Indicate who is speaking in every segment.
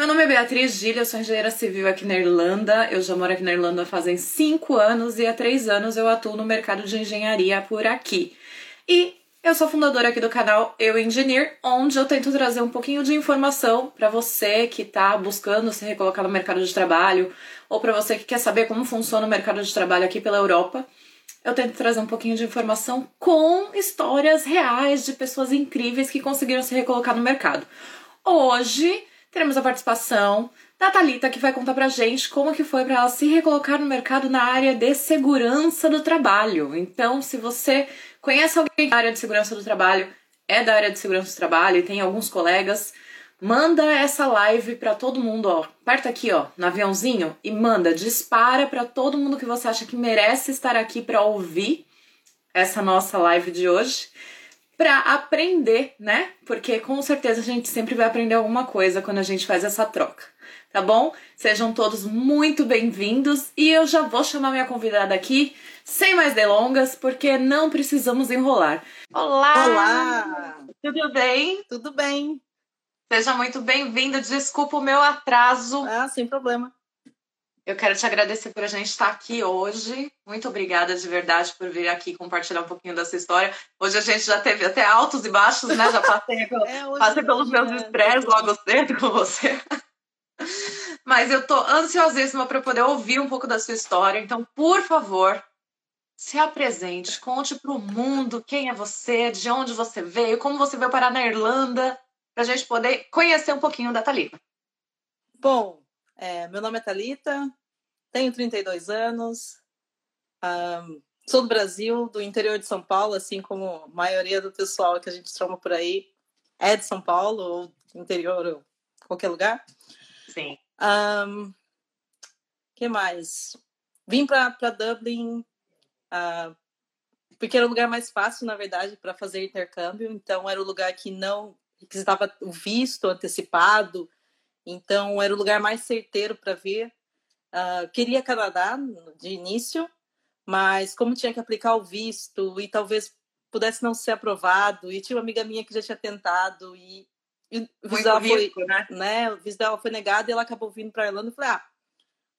Speaker 1: Meu nome é Beatriz Gilha, eu sou engenheira civil aqui na Irlanda. Eu já moro aqui na Irlanda fazem cinco anos e há três anos eu atuo no mercado de engenharia por aqui. E eu sou fundadora aqui do canal Eu Engineer, onde eu tento trazer um pouquinho de informação para você que está buscando se recolocar no mercado de trabalho ou para você que quer saber como funciona o mercado de trabalho aqui pela Europa. Eu tento trazer um pouquinho de informação com histórias reais de pessoas incríveis que conseguiram se recolocar no mercado. Hoje teremos a participação da Thalita, que vai contar pra gente como que foi para ela se recolocar no mercado na área de segurança do trabalho. Então, se você conhece alguém da área de segurança do trabalho, é da área de segurança do trabalho e tem alguns colegas, manda essa live para todo mundo, ó. Aperta aqui, ó, no aviãozinho e manda, dispara para todo mundo que você acha que merece estar aqui para ouvir essa nossa live de hoje para aprender, né? Porque com certeza a gente sempre vai aprender alguma coisa quando a gente faz essa troca, tá bom? Sejam todos muito bem-vindos e eu já vou chamar minha convidada aqui, sem mais delongas, porque não precisamos enrolar. Olá!
Speaker 2: Olá!
Speaker 1: Tudo bem?
Speaker 2: Tudo bem.
Speaker 1: Seja muito bem-vindo. Desculpa o meu atraso.
Speaker 2: Ah, sem problema.
Speaker 1: Eu quero te agradecer por a gente estar aqui hoje. Muito obrigada de verdade por vir aqui compartilhar um pouquinho dessa história. Hoje a gente já teve até altos e baixos, né? Já passei, pelo, é, passei pelos meus estresses logo cedo com você. Mas eu tô ansiosíssima para poder ouvir um pouco da sua história. Então, por favor, se apresente, conte para o mundo quem é você, de onde você veio, como você veio parar na Irlanda, para a gente poder conhecer um pouquinho da Thalita.
Speaker 2: Bom, é, meu nome é Thalita, tenho 32 anos, um, sou do Brasil, do interior de São Paulo, assim como a maioria do pessoal que a gente trama por aí é de São Paulo, ou interior, ou qualquer lugar.
Speaker 1: Sim.
Speaker 2: Um, que mais? Vim para Dublin, uh, porque era o lugar mais fácil, na verdade, para fazer intercâmbio. Então, era o lugar que não requisitava o visto antecipado. Então, era o lugar mais certeiro para vir. Uh, queria Canadá de início, mas como tinha que aplicar o visto e talvez pudesse não ser aprovado, e tinha uma amiga minha que já tinha tentado e, e o visto dela foi, né? né? O visto dela foi negado e ela acabou vindo para Irlanda e falei: "Ah,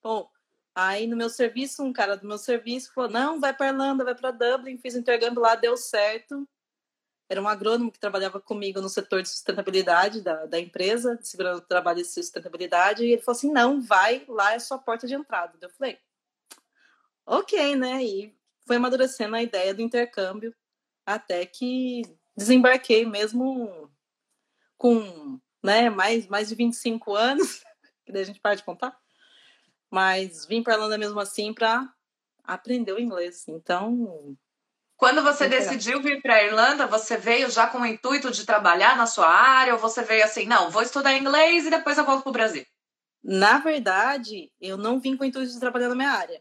Speaker 2: bom, Aí no meu serviço, um cara do meu serviço falou: "Não, vai para Irlanda, vai para Dublin". Fiz intercâmbio lá, deu certo era um agrônomo que trabalhava comigo no setor de sustentabilidade da, da empresa, de segurança do trabalho e sustentabilidade, e ele falou assim, não, vai, lá é sua porta de entrada. Eu falei, ok, né? E foi amadurecendo a ideia do intercâmbio até que desembarquei mesmo com né, mais, mais de 25 anos, que daí a gente para de contar, mas vim para a Irlanda mesmo assim para aprender o inglês. Então,
Speaker 1: quando você decidiu vir para a Irlanda, você veio já com o intuito de trabalhar na sua área ou você veio assim, não, vou estudar inglês e depois eu volto para o Brasil?
Speaker 2: Na verdade, eu não vim com o intuito de trabalhar na minha área,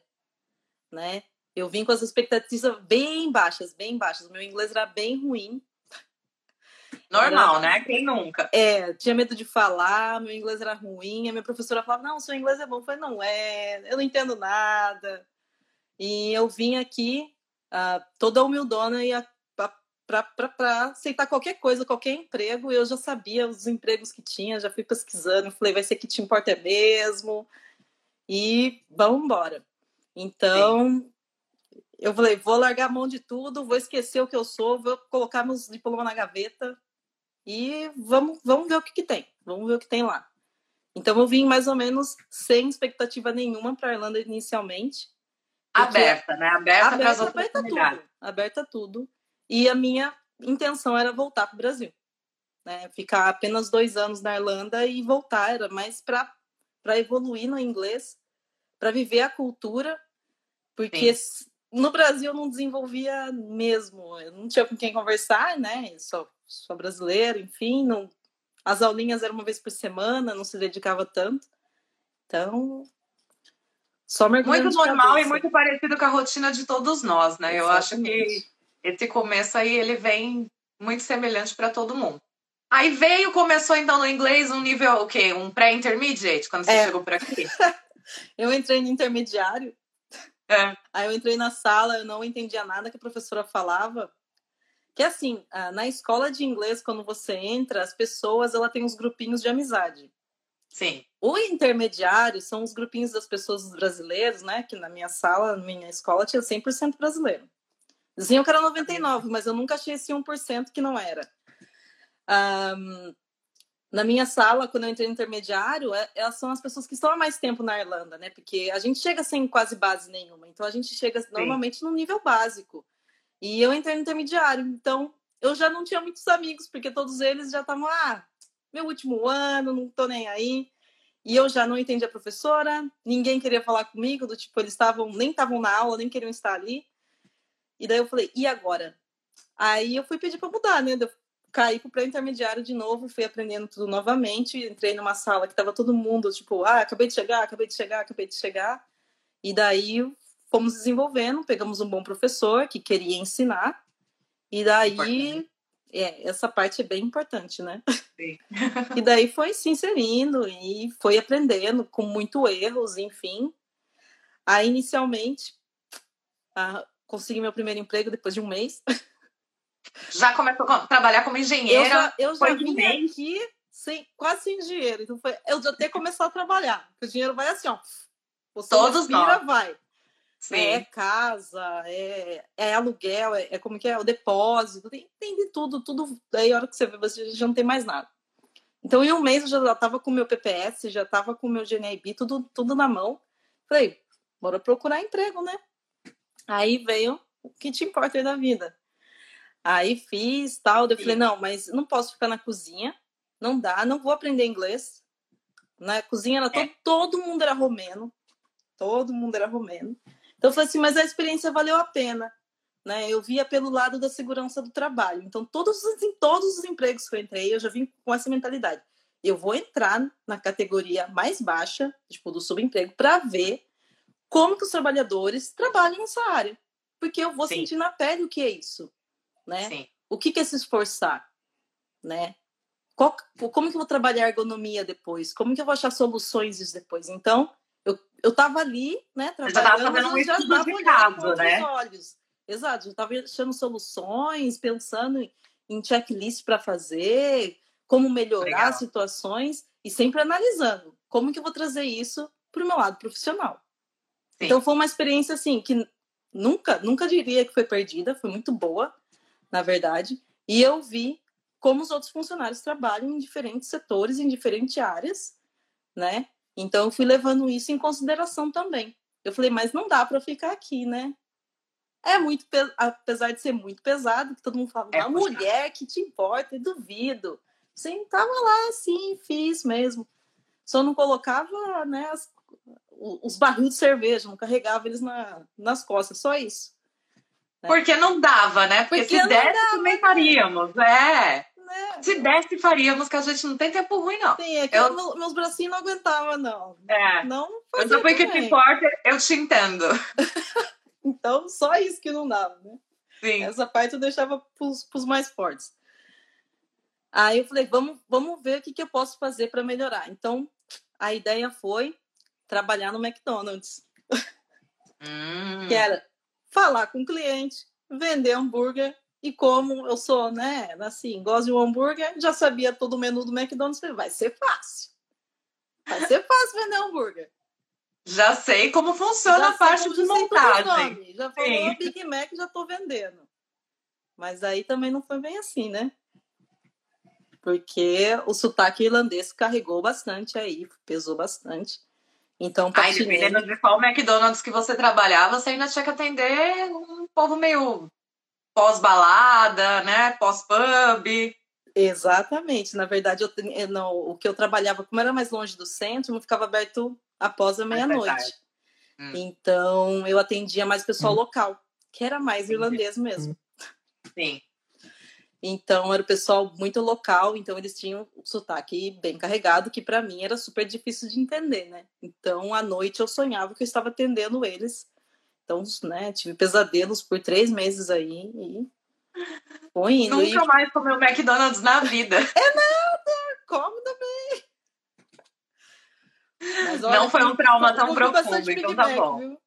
Speaker 2: né? Eu vim com as expectativas bem baixas, bem baixas. O meu inglês era bem ruim.
Speaker 1: Normal, era... né? Quem nunca?
Speaker 2: É, tinha medo de falar, meu inglês era ruim. A minha professora falava, não, seu inglês é bom. Eu falei, não é, eu não entendo nada. E eu vim aqui uh, toda humildona e para aceitar qualquer coisa, qualquer emprego. Eu já sabia os empregos que tinha, já fui pesquisando, falei, vai ser que te importa mesmo. E vamos embora. Então, Sim. eu falei, vou largar a mão de tudo, vou esquecer o que eu sou, vou colocar meus diplomas na gaveta e vamos, vamos ver o que, que tem. Vamos ver o que tem lá. Então, eu vim mais ou menos sem expectativa nenhuma para a Irlanda inicialmente.
Speaker 1: Aberta, né? Aberta,
Speaker 2: aberta, aberta tudo. Aberta tudo. E a minha intenção era voltar para o Brasil. Né? Ficar apenas dois anos na Irlanda e voltar. Era mais para evoluir no inglês, para viver a cultura, porque Sim. no Brasil eu não desenvolvia mesmo. Eu não tinha com quem conversar, né? Eu sou, sou brasileiro, enfim. Não, as aulinhas eram uma vez por semana, não se dedicava tanto. Então,
Speaker 1: só Muito normal e muito parecido com a rotina de todos nós, né? Exatamente. Eu acho que esse começo aí, ele vem muito semelhante para todo mundo. Aí veio, começou então no inglês um nível o quê? Um pré-intermediate, quando você é. chegou por aqui?
Speaker 2: eu entrei no intermediário. É. Aí eu entrei na sala, eu não entendia nada que a professora falava. Que assim, na escola de inglês, quando você entra, as pessoas ela tem uns grupinhos de amizade.
Speaker 1: Sim.
Speaker 2: O intermediário são os grupinhos das pessoas brasileiros, né? Que na minha sala, na minha escola, tinha 100% brasileiro. Diziam que era 99, mas eu nunca achei esse 1% que não era. Um, na minha sala, quando eu entrei no intermediário, é, elas são as pessoas que estão há mais tempo na Irlanda, né? Porque a gente chega sem quase base nenhuma. Então a gente chega Sim. normalmente no nível básico. E eu entrei no intermediário, então eu já não tinha muitos amigos, porque todos eles já estavam, ah, meu último ano, não tô nem aí. E eu já não entendia a professora, ninguém queria falar comigo, do tipo, eles estavam, nem estavam na aula, nem queriam estar ali. E daí eu falei, e agora? Aí eu fui pedir para mudar, né? Eu caí pro pré-intermediário de novo, fui aprendendo tudo novamente, entrei numa sala que tava todo mundo, tipo, ah, acabei de chegar, acabei de chegar, acabei de chegar. E daí fomos desenvolvendo, pegamos um bom professor que queria ensinar. E daí é, essa parte é bem importante, né? Sim. e daí foi se inserindo e foi aprendendo com muito erros, enfim. Aí, inicialmente, ah, consegui meu primeiro emprego depois de um mês.
Speaker 1: Já começou a trabalhar como engenheira? Eu já,
Speaker 2: eu já vim aqui sem, quase sem dinheiro. Então foi, eu já que começar a trabalhar. Porque o dinheiro vai assim, ó. Você Todos respira, nós. vai. Sim. É casa, é, é aluguel, é, é, como que é o depósito, tem, tem de tudo, tudo. Daí a hora que você vê, você já não tem mais nada. Então, em um mês eu já estava com o meu PPS, já estava com o meu GNIB, tudo, tudo na mão. Falei, bora procurar emprego, né? Aí veio o que te importa da vida. Aí fiz tal, eu falei, não, mas não posso ficar na cozinha, não dá, não vou aprender inglês. Na cozinha era é. todo, todo mundo era romeno, todo mundo era romeno. Então eu falei assim, mas a experiência valeu a pena. Né? Eu via pelo lado da segurança do trabalho. Então, todos, em todos os empregos que eu entrei, eu já vim com essa mentalidade. Eu vou entrar na categoria mais baixa, tipo, do subemprego, para ver como que os trabalhadores trabalham nessa área. Porque eu vou Sim. sentir na pele o que é isso, né? Sim. O que, que é se esforçar, né? Qual, como que eu vou trabalhar ergonomia depois? Como que eu vou achar soluções disso depois? Então, eu, eu tava ali, né, trabalhando, já tava fazendo um estava casa, né? olhos. Exato, já estava achando soluções, pensando em, em checklist para fazer, como melhorar Legal. situações e sempre analisando como que eu vou trazer isso para o meu lado profissional. Sim. Então foi uma experiência assim que nunca, nunca diria que foi perdida, foi muito boa, na verdade. E eu vi como os outros funcionários trabalham em diferentes setores, em diferentes áreas, né? Então eu fui levando isso em consideração também. Eu falei, mas não dá para ficar aqui, né? É muito, apesar de ser muito pesado, que todo mundo fala, é, uma mulher que te importa, eu duvido. Você tava lá assim, fiz mesmo. Só não colocava, né, as, os barris de cerveja, não carregava eles na, nas costas, só isso.
Speaker 1: Né? Porque não dava, né? Porque, Porque se desse, dava, também faríamos, Né? Se desse, faríamos, que a gente não tem tempo ruim, não.
Speaker 2: Sim, é que eu... eu meus bracinhos não aguentavam, não.
Speaker 1: É. Não fazia depois que te importa, eu te entendo.
Speaker 2: então, só isso que não dava, né? Sim. Essa parte eu deixava pros, pros mais fortes. Aí eu falei, vamos, vamos ver o que, que eu posso fazer para melhorar. Então, a ideia foi trabalhar no McDonald's. Hum. que era falar com o cliente, vender hambúrguer e como eu sou, né, assim, gosto de um hambúrguer, já sabia todo o menu do McDonald's, vai ser fácil. Vai ser fácil vender hambúrguer.
Speaker 1: Já sei como funciona já a parte de montagem.
Speaker 2: Já falou. Big Mac, já tô vendendo. Mas aí também não foi bem assim, né? Porque o sotaque irlandês carregou bastante aí, pesou bastante. Então,
Speaker 1: Ai, dependendo de qual McDonald's que você trabalhava, você ainda tinha que atender um povo meio pós-balada, né? Pós-pub.
Speaker 2: Exatamente. Na verdade, eu, eu, não, o que eu trabalhava, como era mais longe do centro, não ficava aberto após a é meia-noite. hum. Então, eu atendia mais pessoal hum. local, que era mais irlandês mesmo.
Speaker 1: Sim.
Speaker 2: Então, era o pessoal muito local, então eles tinham o sotaque bem carregado, que para mim era super difícil de entender, né? Então, à noite eu sonhava que eu estava atendendo eles então, né, tive pesadelos por três meses aí e foi indo.
Speaker 1: Nunca e... mais comeu McDonald's na vida.
Speaker 2: É nada, come também.
Speaker 1: Mas, olha, não foi um trauma tão profundo, então tá bom. Viu?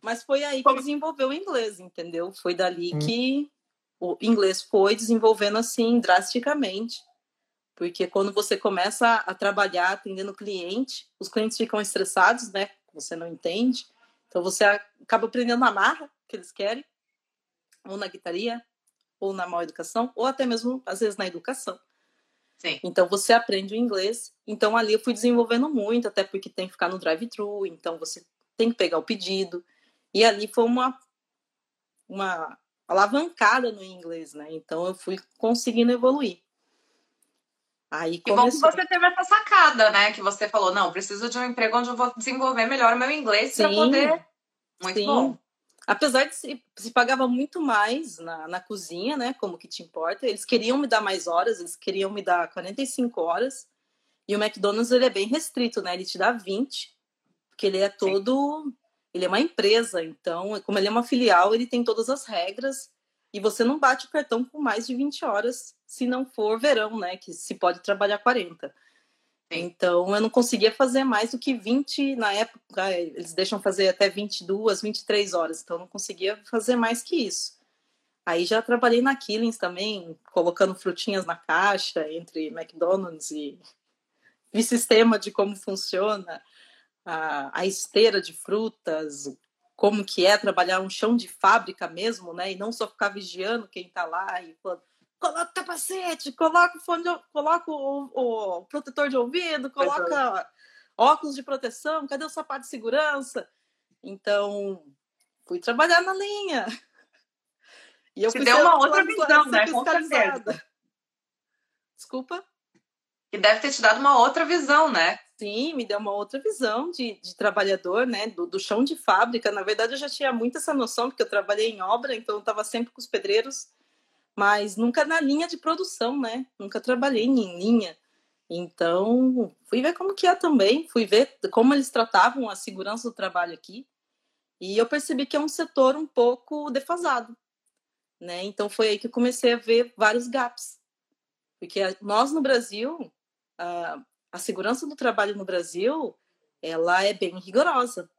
Speaker 2: Mas foi aí que desenvolveu o inglês, entendeu? Foi dali hum. que o inglês foi desenvolvendo assim drasticamente, Porque quando você começa a trabalhar atendendo cliente, os clientes ficam estressados, né? Você não entende. Então você acaba aprendendo na marra que eles querem, ou na guitaria, ou na mal educação, ou até mesmo às vezes na educação.
Speaker 1: Sim.
Speaker 2: Então você aprende o inglês. Então ali eu fui desenvolvendo muito, até porque tem que ficar no drive-thru, então você tem que pegar o pedido. E ali foi uma uma alavancada no inglês, né? Então eu fui conseguindo evoluir.
Speaker 1: Aí começou. E bom que você teve essa sacada, né? Que você falou, não, preciso de um emprego onde eu vou desenvolver melhor o meu inglês para poder. Muito Sim. bom.
Speaker 2: Apesar de se, se pagava muito mais na, na cozinha, né? Como que te importa? Eles queriam me dar mais horas, eles queriam me dar 45 horas. E o McDonald's ele é bem restrito, né? Ele te dá 20, porque ele é todo. Sim. Ele é uma empresa, então, como ele é uma filial, ele tem todas as regras e você não bate o cartão com mais de 20 horas se não for verão, né? Que se pode trabalhar 40. Então, eu não conseguia fazer mais do que 20 na época. Eles deixam fazer até 22, 23 horas. Então, eu não conseguia fazer mais que isso. Aí já trabalhei na Killings também, colocando frutinhas na caixa entre McDonald's e vi sistema de como funciona a, a esteira de frutas, como que é trabalhar um chão de fábrica mesmo, né? E não só ficar vigiando quem está lá e falando, coloca o capacete, coloca o fone, de, coloca o, o, protetor de ouvido, coloca óculos de proteção, cadê o sapato de segurança? Então, fui trabalhar na linha.
Speaker 1: E eu Te deu uma outra visão, né? Com certeza.
Speaker 2: Desculpa?
Speaker 1: E deve ter te dado uma outra visão, né?
Speaker 2: Sim, me deu uma outra visão de, de trabalhador, né? Do, do, chão de fábrica. Na verdade, eu já tinha muito essa noção, porque eu trabalhei em obra, então eu estava sempre com os pedreiros mas nunca na linha de produção, né? Nunca trabalhei em linha. Então, fui ver como que é também, fui ver como eles tratavam a segurança do trabalho aqui. E eu percebi que é um setor um pouco defasado, né? Então foi aí que eu comecei a ver vários gaps. Porque nós no Brasil, a, a segurança do trabalho no Brasil, ela é bem rigorosa.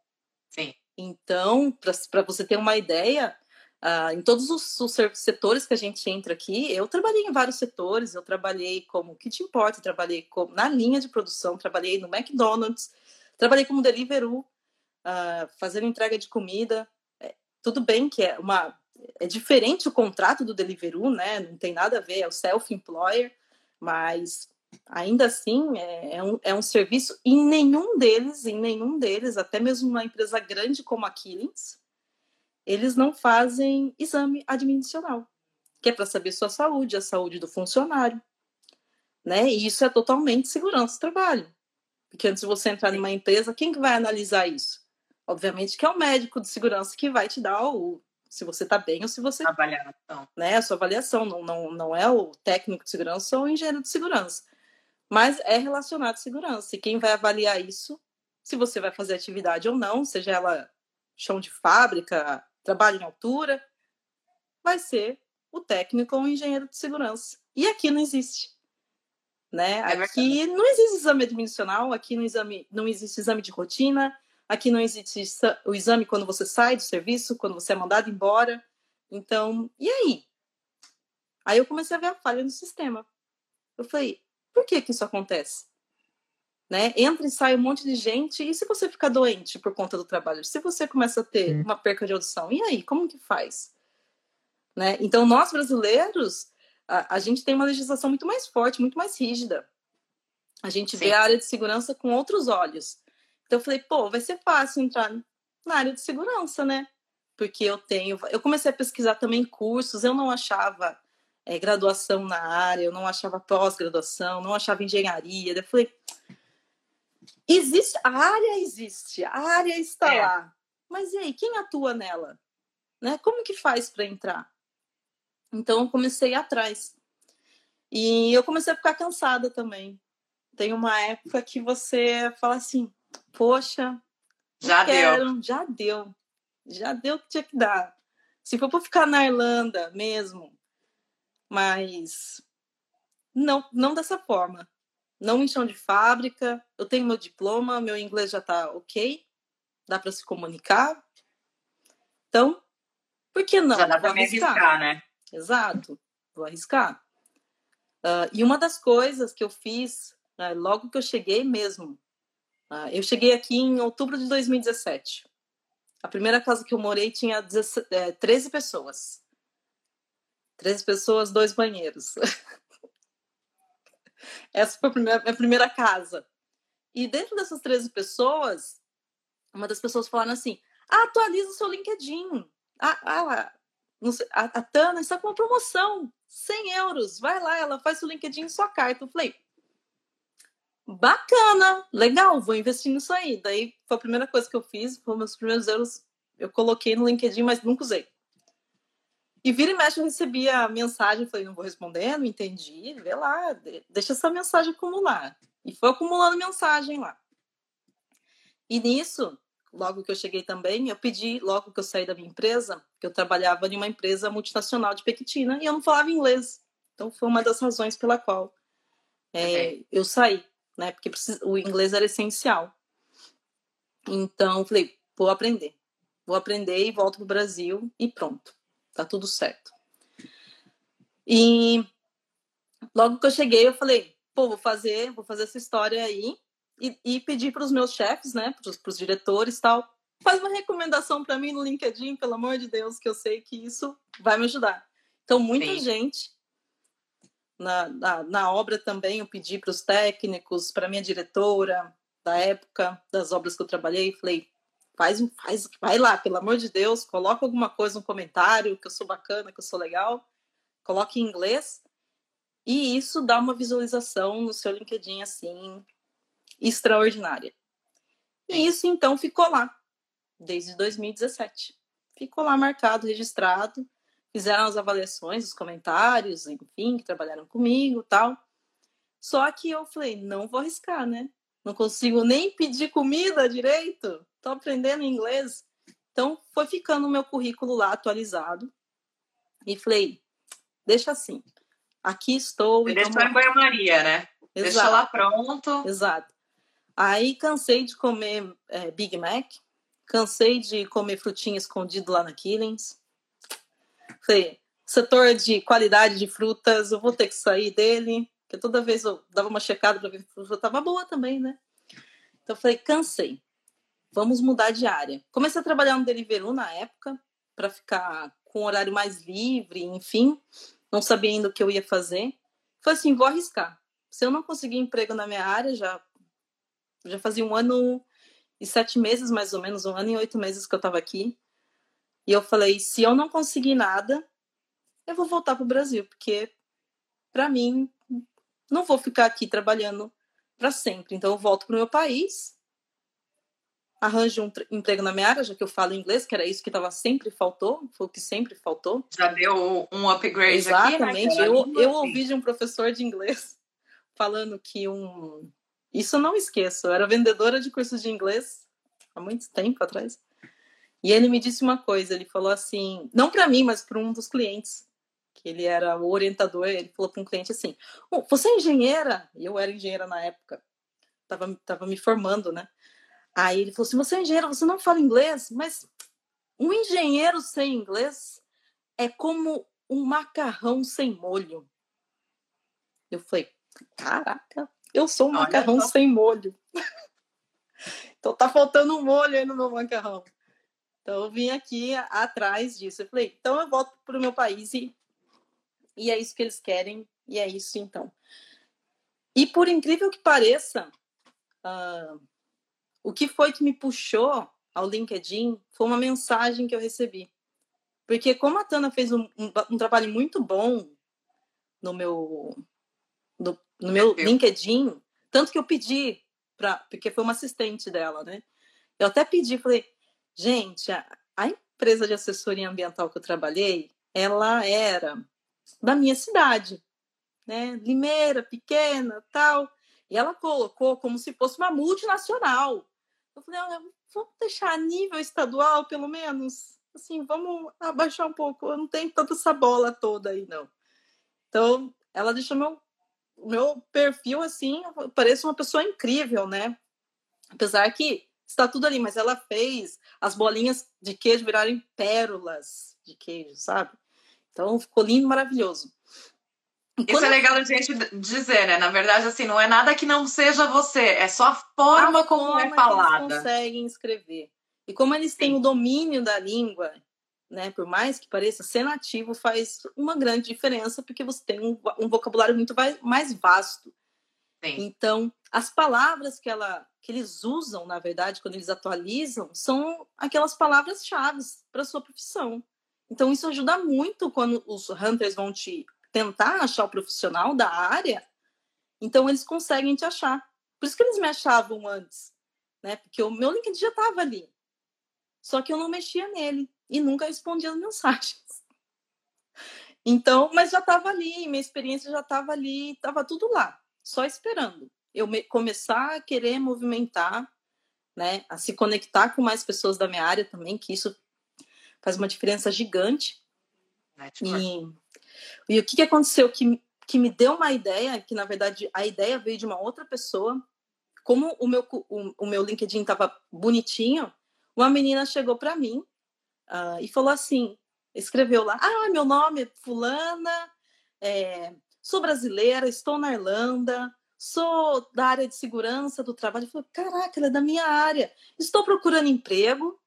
Speaker 1: Sim.
Speaker 2: Então, para você ter uma ideia, Uh, em todos os, os, setores que a gente entra aqui, eu trabalhei em vários setores, eu trabalhei como kit import, trabalhei como, na linha de produção, trabalhei no McDonald's, trabalhei como Deliveroo, uh, fazendo entrega de comida. É, tudo bem que é uma é diferente o contrato do Deliveroo, né? Não tem nada a ver, é o self-employer, mas ainda assim é, é, um, é um serviço. E em nenhum deles, em nenhum deles, até mesmo uma empresa grande como a Killings, eles não fazem exame admissional, que é para saber sua saúde, a saúde do funcionário. Né? E isso é totalmente segurança do trabalho. Porque antes de você entrar em uma empresa, quem que vai analisar isso? Obviamente que é o médico de segurança que vai te dar o se você está bem ou se você
Speaker 1: avaliação,
Speaker 2: né? A sua avaliação não, não, não é o técnico de segurança ou o engenheiro de segurança, mas é relacionado à segurança. E quem vai avaliar isso, se você vai fazer atividade ou não, seja ela chão de fábrica, trabalho em altura, vai ser o técnico ou o engenheiro de segurança. E aqui não existe. Né? É aqui não existe exame admissional, aqui não, exame, não existe exame de rotina, aqui não existe o exame quando você sai do serviço, quando você é mandado embora. Então, e aí? Aí eu comecei a ver a falha no sistema. Eu falei, por que que isso acontece? né? Entra e sai um monte de gente. E se você ficar doente por conta do trabalho? Se você começa a ter uma perca de audição, e aí, como que faz? Né? Então, nós brasileiros, a, a, gente tem uma legislação muito mais forte, muito mais rígida. A gente Sim. vê a área de segurança com outros olhos. Então, eu falei, pô, vai ser fácil entrar na área de segurança, né? Porque eu tenho. Eu comecei a pesquisar também cursos, eu não achava é, graduação na área, eu não achava pós-graduação, não achava engenharia. Eu falei, Existe, a área existe, a área está é. lá. Mas e aí, quem atua nela? Né? Como que faz para entrar? Então eu comecei atrás. E eu comecei a ficar cansada também. Tem uma época que você fala assim: "Poxa,
Speaker 1: já quero,
Speaker 2: deu. Já deu. Já deu o que tinha que dar. Se for para ficar na Irlanda mesmo, mas não, não dessa forma não em chão de fábrica. Eu tenho meu diploma, meu inglês já está ok, dá para se comunicar. Então, por que não?
Speaker 1: Já dá para arriscar. arriscar, né?
Speaker 2: Exato, vou arriscar. Uh, e uma das coisas que eu fiz, uh, logo que eu cheguei mesmo, uh, eu cheguei aqui em outubro de 2017. A primeira casa que eu morei tinha 13 é, pessoas. 13 pessoas, dois banheiros. Essa foi a primeira, a primeira casa. E dentro dessas 13 pessoas, uma das pessoas falaram assim: ah, atualiza o seu LinkedIn. Ah, ah, a, a Tana está com uma promoção, 100 euros. Vai lá, ela faz o LinkedIn em sua carta. Eu falei, bacana, legal, vou investir nisso aí. Daí foi a primeira coisa que eu fiz, foi meus primeiros euros, eu coloquei no LinkedIn, mas nunca usei. E vira e mexe eu recebia a mensagem, falei, não vou responder, não entendi, vê lá, deixa essa mensagem acumular. E foi acumulando mensagem lá. E nisso, logo que eu cheguei também, eu pedi, logo que eu saí da minha empresa, que eu trabalhava em uma empresa multinacional de Pequitina e eu não falava inglês. Então foi uma das razões pela qual é, eu saí, né? Porque o inglês era essencial. Então falei, vou aprender. Vou aprender e volto para o Brasil e pronto. Tá tudo certo. E logo que eu cheguei, eu falei, pô, vou fazer, vou fazer essa história aí e, e pedir para os meus chefes, né, para os diretores tal, faz uma recomendação para mim no LinkedIn, pelo amor de Deus, que eu sei que isso vai me ajudar. Então, muita Sim. gente na, na, na, obra também eu pedi para os técnicos, para minha diretora da época das obras que eu trabalhei, falei, faz, faz, vai lá, pelo amor de Deus, coloca alguma coisa no comentário, que eu sou bacana, que eu sou legal, coloque em inglês, e isso dá uma visualização no seu LinkedIn assim extraordinária. E isso então ficou lá desde 2017. Ficou lá marcado, registrado. Fizeram as avaliações, os comentários, enfim, que trabalharam comigo, tal. Só que eu falei, não vou arriscar, né? Não consigo nem pedir comida direito. Tô aprendendo inglês. Então foi ficando o meu currículo lá atualizado. E falei, deixa assim. Aqui estou.
Speaker 1: Deixa vamos... em banho-maria, né? Exato. Deixa lá pronto.
Speaker 2: Exato. Aí cansei de comer é, Big Mac, cansei de comer frutinha escondido lá na Killings. Falei, setor de qualidade de frutas, eu vou ter que sair dele, porque toda vez eu dava uma checada para ver se a fruta estava boa também, né? Então falei, cansei. Vamos mudar de área. Comecei a trabalhar no Deliveroo na época, para ficar com horário mais livre, enfim. Não sabia ainda o que eu ia fazer. Falei assim, vou arriscar. Se eu não conseguir emprego na minha área, já já fazia um ano e sete meses, mais ou menos, um ano e oito meses que eu estava aqui. E eu falei: se eu não conseguir nada, eu vou voltar para o Brasil, porque para mim não vou ficar aqui trabalhando para sempre. Então eu volto para o meu país, arranjo um emprego na minha área, já que eu falo inglês, que era isso que tava sempre faltou, foi o que sempre faltou.
Speaker 1: Já deu um upgrade
Speaker 2: Exatamente.
Speaker 1: aqui,
Speaker 2: né? Eu, eu ouvi de um professor de inglês falando que um isso eu não esqueço. Eu era vendedora de cursos de inglês há muito tempo atrás. E ele me disse uma coisa. Ele falou assim, não para mim, mas para um dos clientes, que ele era o orientador. Ele falou para um cliente assim: oh, "Você é engenheira?" E eu era engenheira na época. Tava, tava me formando, né? Aí ele falou assim: "Você é engenheira? Você não fala inglês? Mas um engenheiro sem inglês é como um macarrão sem molho." Eu falei: "Caraca, eu sou um Olha macarrão sem molho. então tá faltando um molho aí no meu macarrão. Então eu vim aqui atrás disso. Eu falei, então eu volto para o meu país e, e é isso que eles querem, e é isso então. E por incrível que pareça, uh, o que foi que me puxou ao LinkedIn foi uma mensagem que eu recebi. Porque como a Tana fez um, um, um trabalho muito bom no meu, no, no meu LinkedIn, tanto que eu pedi para, porque foi uma assistente dela, né? Eu até pedi, falei, gente, a, a empresa de assessoria ambiental que eu trabalhei, ela era da minha cidade, né? Limeira, pequena, tal. E ela colocou como se fosse uma multinacional. Eu falei, olha, vamos deixar a nível estadual, pelo menos. Assim, vamos abaixar um pouco. Eu não tenho tanta essa bola toda aí, não. Então, ela deixou meu meu perfil, assim, parece uma pessoa incrível, né? Apesar que está tudo ali, mas ela fez as bolinhas de queijo virarem pérolas de queijo, sabe? Então ficou lindo, maravilhoso.
Speaker 1: Isso é legal a gente dizer, né? Na verdade, assim, não é nada que não seja você, é só a forma a como é forma é falada.
Speaker 2: eles conseguem escrever. E como eles têm Sim. o domínio da língua, né? Por mais que pareça, ser nativo faz uma grande diferença, porque você tem um, um vocabulário muito mais vasto. Sim. Então, as palavras que, ela, que eles usam, na verdade, quando eles atualizam, são aquelas palavras-chave para a sua profissão. Então, isso ajuda muito quando os hunters vão te tentar achar o profissional da área. Então, eles conseguem te achar. Por isso que eles me achavam antes, né? Porque o meu LinkedIn já estava ali. Só que eu não mexia nele e nunca respondia as mensagens. Então, mas já estava ali, minha experiência já estava ali, estava tudo lá, só esperando eu me, começar a querer movimentar, né, a se conectar com mais pessoas da minha área também, que isso faz uma diferença gigante. E, e o que, que aconteceu? Que, que me deu uma ideia, que na verdade a ideia veio de uma outra pessoa. Como o meu, o, o meu LinkedIn estava bonitinho, uma menina chegou para mim uh, e falou assim: escreveu lá, ah, meu nome é Fulana, é, sou brasileira, estou na Irlanda, sou da área de segurança do trabalho. Eu falei, caraca, ela é da minha área. Estou procurando emprego.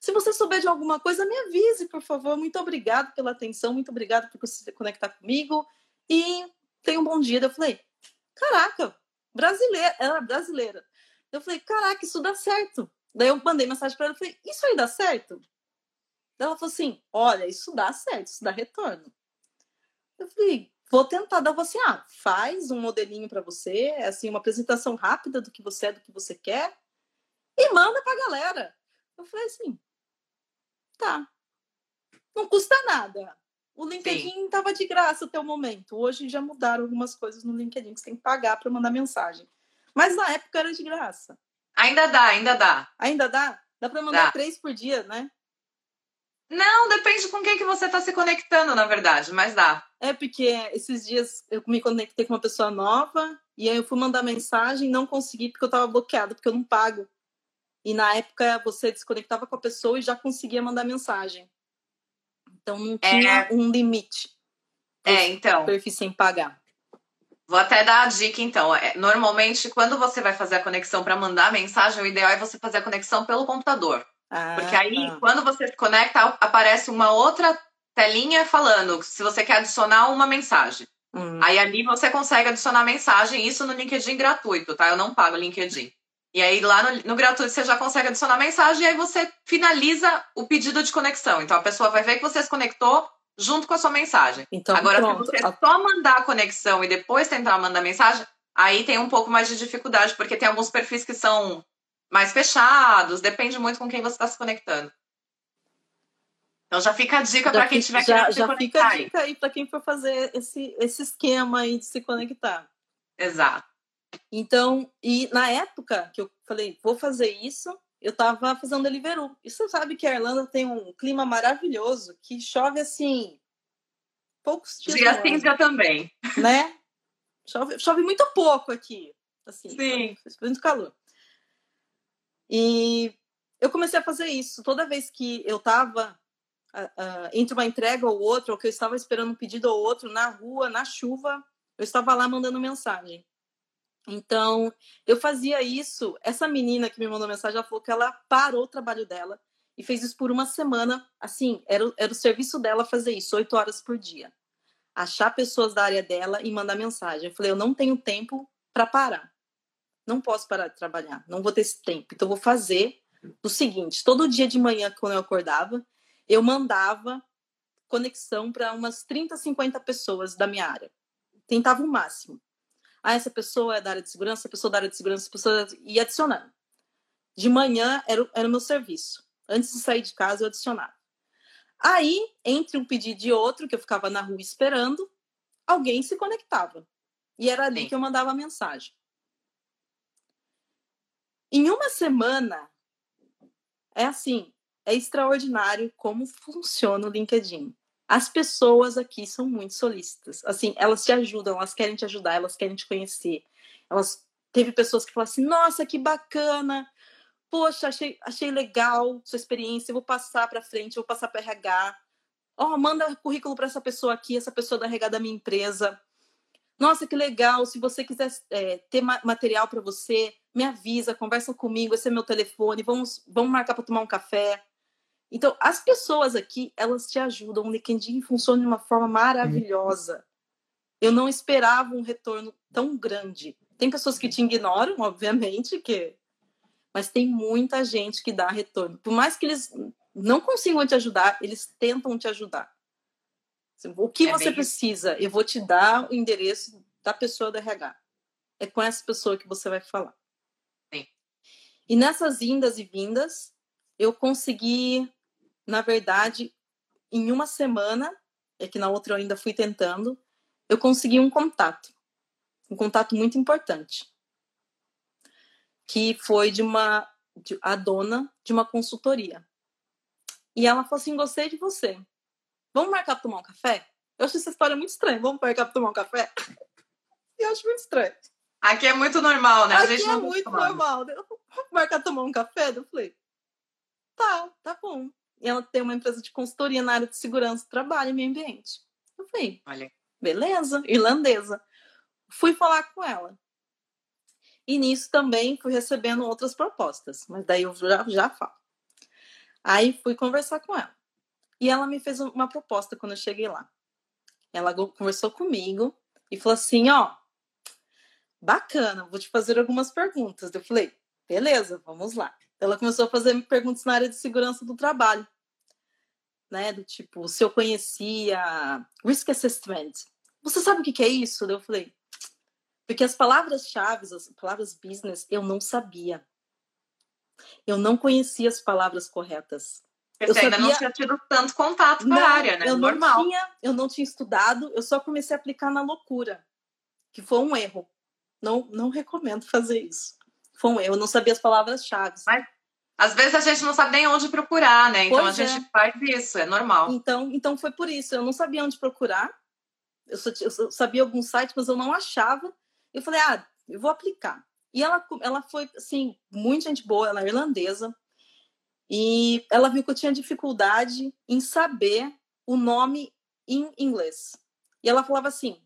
Speaker 2: Se você souber de alguma coisa, me avise, por favor. Muito obrigado pela atenção, muito obrigado por se conectar comigo. E tenha um bom dia. Eu falei, caraca, brasileira, ela é brasileira. Eu falei, caraca, isso dá certo. Daí eu mandei mensagem para ela, falei, isso aí dá certo? Ela falou assim, olha, isso dá certo, isso dá retorno. Eu falei, vou tentar dar você, ah, faz um modelinho para você, assim, uma apresentação rápida do que você é, do que você quer, e manda para a galera. Eu falei assim, tá, não custa nada. O LinkedIn estava de graça até o momento. Hoje já mudaram algumas coisas no LinkedIn que você tem que pagar para mandar mensagem. Mas na época era de graça.
Speaker 1: Ainda dá, ainda dá.
Speaker 2: Ainda dá? Dá para mandar dá. três por dia, né?
Speaker 1: Não, depende com quem que você está se conectando, na verdade, mas dá.
Speaker 2: É porque esses dias eu me conectei com uma pessoa nova e aí eu fui mandar mensagem não consegui porque eu estava bloqueado, porque eu não pago. E na época você desconectava com a pessoa e já conseguia mandar mensagem. Então não tinha é... um limite.
Speaker 1: É, então.
Speaker 2: Perfil sem pagar.
Speaker 1: Vou até dar a dica, então. É, normalmente, quando você vai fazer a conexão para mandar mensagem, o ideal é você fazer a conexão pelo computador. Ah, Porque aí, tá. quando você se conecta, aparece uma outra telinha falando se você quer adicionar uma mensagem. Uhum. Aí ali você consegue adicionar mensagem, isso no LinkedIn gratuito, tá? Eu não pago LinkedIn. E aí lá no, no, gratuito você já consegue adicionar mensagem e aí você finaliza o pedido de conexão. Então a pessoa vai ver que você se conectou junto com a sua mensagem. Então, Agora, pronto. se você só mandar a conexão e depois tentar mandar mensagem, aí tem um pouco mais de dificuldade, porque tem alguns perfis que são mais fechados, depende muito com quem você está se conectando. Então já fica a dica para quem tiver
Speaker 2: já, já fica a dica aí para quem for fazer esse, esse esquema aí de se conectar.
Speaker 1: Exato.
Speaker 2: Então, e na época que eu falei, vou fazer isso, eu estava fazendo Deliveroo. E você sabe que a Irlanda tem um clima maravilhoso, que chove assim, poucos dias.
Speaker 1: Dia dia também.
Speaker 2: Né? Chove, chove muito pouco aqui. Assim,
Speaker 1: sim.
Speaker 2: Muito calor. E eu comecei a fazer isso. Toda vez que eu estava uh, uh, entre uma entrega ou outra, ou que eu estava esperando um pedido ou outro na rua, na chuva, eu estava lá mandando mensagem. Então, eu fazia isso. Essa menina que me mandou mensagem, ela falou que ela parou o trabalho dela e fez isso por uma semana. Assim, era, era o serviço dela fazer isso, oito horas por dia. Achar pessoas da área dela e mandar mensagem. Eu falei, eu não tenho tempo para parar não posso parar de trabalhar, não vou ter esse tempo. Então, vou fazer o seguinte: todo dia de manhã, quando eu acordava, eu mandava conexão para umas 30, 50 pessoas da minha área. Tentava o máximo. Ah, essa pessoa é da área de segurança, essa pessoa é da área de segurança, essa pessoa. E adicionando. De manhã era, era o meu serviço. Antes de sair de casa, eu adicionava. Aí, entre um pedido e outro, que eu ficava na rua esperando, alguém se conectava. E era ali Sim. que eu mandava a mensagem. Em uma semana, é assim, é extraordinário como funciona o LinkedIn. As pessoas aqui são muito solícitas. Assim, elas te ajudam, elas querem te ajudar, elas querem te conhecer. Elas teve pessoas que falaram assim: "Nossa, que bacana! Poxa, achei, achei legal sua experiência, vou passar para frente, vou passar para RH. Ó, oh, manda currículo para essa pessoa aqui, essa pessoa da RH da minha empresa. Nossa, que legal! Se você quiser é, ter material para você, me avisa, conversa comigo, esse é meu telefone, vamos, vamos marcar para tomar um café. Então, as pessoas aqui, elas te ajudam. O LinkedIn funciona de uma forma maravilhosa. Eu não esperava um retorno tão grande. Tem pessoas que te ignoram, obviamente, que mas tem muita gente que dá retorno. Por mais que eles não consigam te ajudar, eles tentam te ajudar. O que é você precisa? Eu vou te dar o endereço da pessoa do RH. É com essa pessoa que você vai falar.
Speaker 1: Sim.
Speaker 2: E nessas indas e vindas, eu consegui, na verdade, em uma semana, é que na outra eu ainda fui tentando, eu consegui um contato. Um contato muito importante. Que foi de uma de, a dona de uma consultoria. E ela falou assim: gostei de você. Vamos marcar para tomar um café? Eu acho essa história muito estranha. Vamos marcar para tomar um café? Eu acho muito estranho.
Speaker 1: Aqui é muito normal, né?
Speaker 2: Aqui é muito normal. Vamos marcar tomar um café? Eu falei: tá, tá bom. E ela tem uma empresa de consultoria na área de segurança do trabalho e meio ambiente. Eu falei: Olha. beleza, irlandesa. Fui falar com ela. E nisso também fui recebendo outras propostas, mas daí eu já, já falo. Aí fui conversar com ela. E ela me fez uma proposta quando eu cheguei lá. Ela conversou comigo e falou assim: Ó, bacana, vou te fazer algumas perguntas. Eu falei: beleza, vamos lá. Ela começou a fazer perguntas na área de segurança do trabalho. Né, do tipo, se eu conhecia risk assessment. Você sabe o que é isso? Eu falei, porque as palavras-chave, as palavras business, eu não sabia. Eu não conhecia as palavras corretas.
Speaker 1: Você eu ainda sabia... não tinha tido tanto contato com a área, né?
Speaker 2: Eu
Speaker 1: Normal.
Speaker 2: Não tinha, eu não tinha estudado, eu só comecei a aplicar na loucura, que foi um erro. Não, não recomendo fazer isso. Foi um erro, eu não sabia as palavras-chave.
Speaker 1: Mas às vezes a gente não sabe nem onde procurar, né? Então pois a gente é. faz isso, é normal.
Speaker 2: Então, então foi por isso, eu não sabia onde procurar. Eu, só, eu sabia alguns sites, mas eu não achava. Eu falei, ah, eu vou aplicar. E ela, ela foi, assim, muito gente boa, ela é irlandesa. E ela viu que eu tinha dificuldade em saber o nome em inglês. E ela falava assim: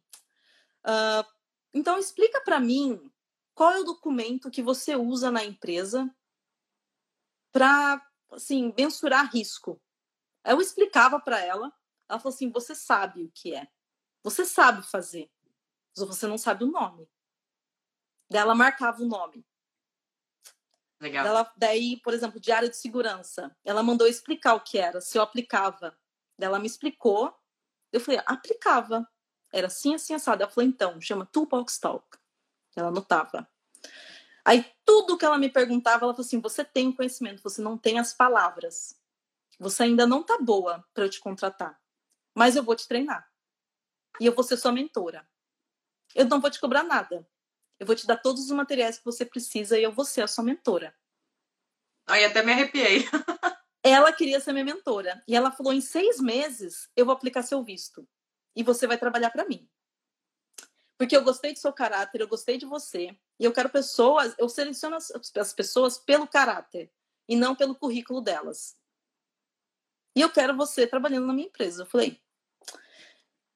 Speaker 2: ah, então explica para mim qual é o documento que você usa na empresa para assim mensurar risco. Eu explicava para ela, ela falou assim: você sabe o que é, você sabe fazer, mas você não sabe o nome. Dela marcava o nome.
Speaker 1: Legal.
Speaker 2: Ela, daí, por exemplo, de área de segurança, ela mandou explicar o que era, se eu aplicava. Ela me explicou, eu falei, aplicava. Era assim, assim, assado. Ela falou, então, chama Toolbox Talk. Ela anotava. Aí, tudo que ela me perguntava, ela falou assim, você tem conhecimento, você não tem as palavras. Você ainda não tá boa para eu te contratar. Mas eu vou te treinar. E eu vou ser sua mentora. Eu não vou te cobrar nada. Eu vou te dar todos os materiais que você precisa e eu vou ser a sua mentora.
Speaker 1: Aí até me arrepiei.
Speaker 2: ela queria ser minha mentora. E ela falou: em seis meses eu vou aplicar seu visto. E você vai trabalhar para mim. Porque eu gostei do seu caráter, eu gostei de você. E eu quero pessoas, eu seleciono as, as pessoas pelo caráter e não pelo currículo delas. E eu quero você trabalhando na minha empresa. Eu falei,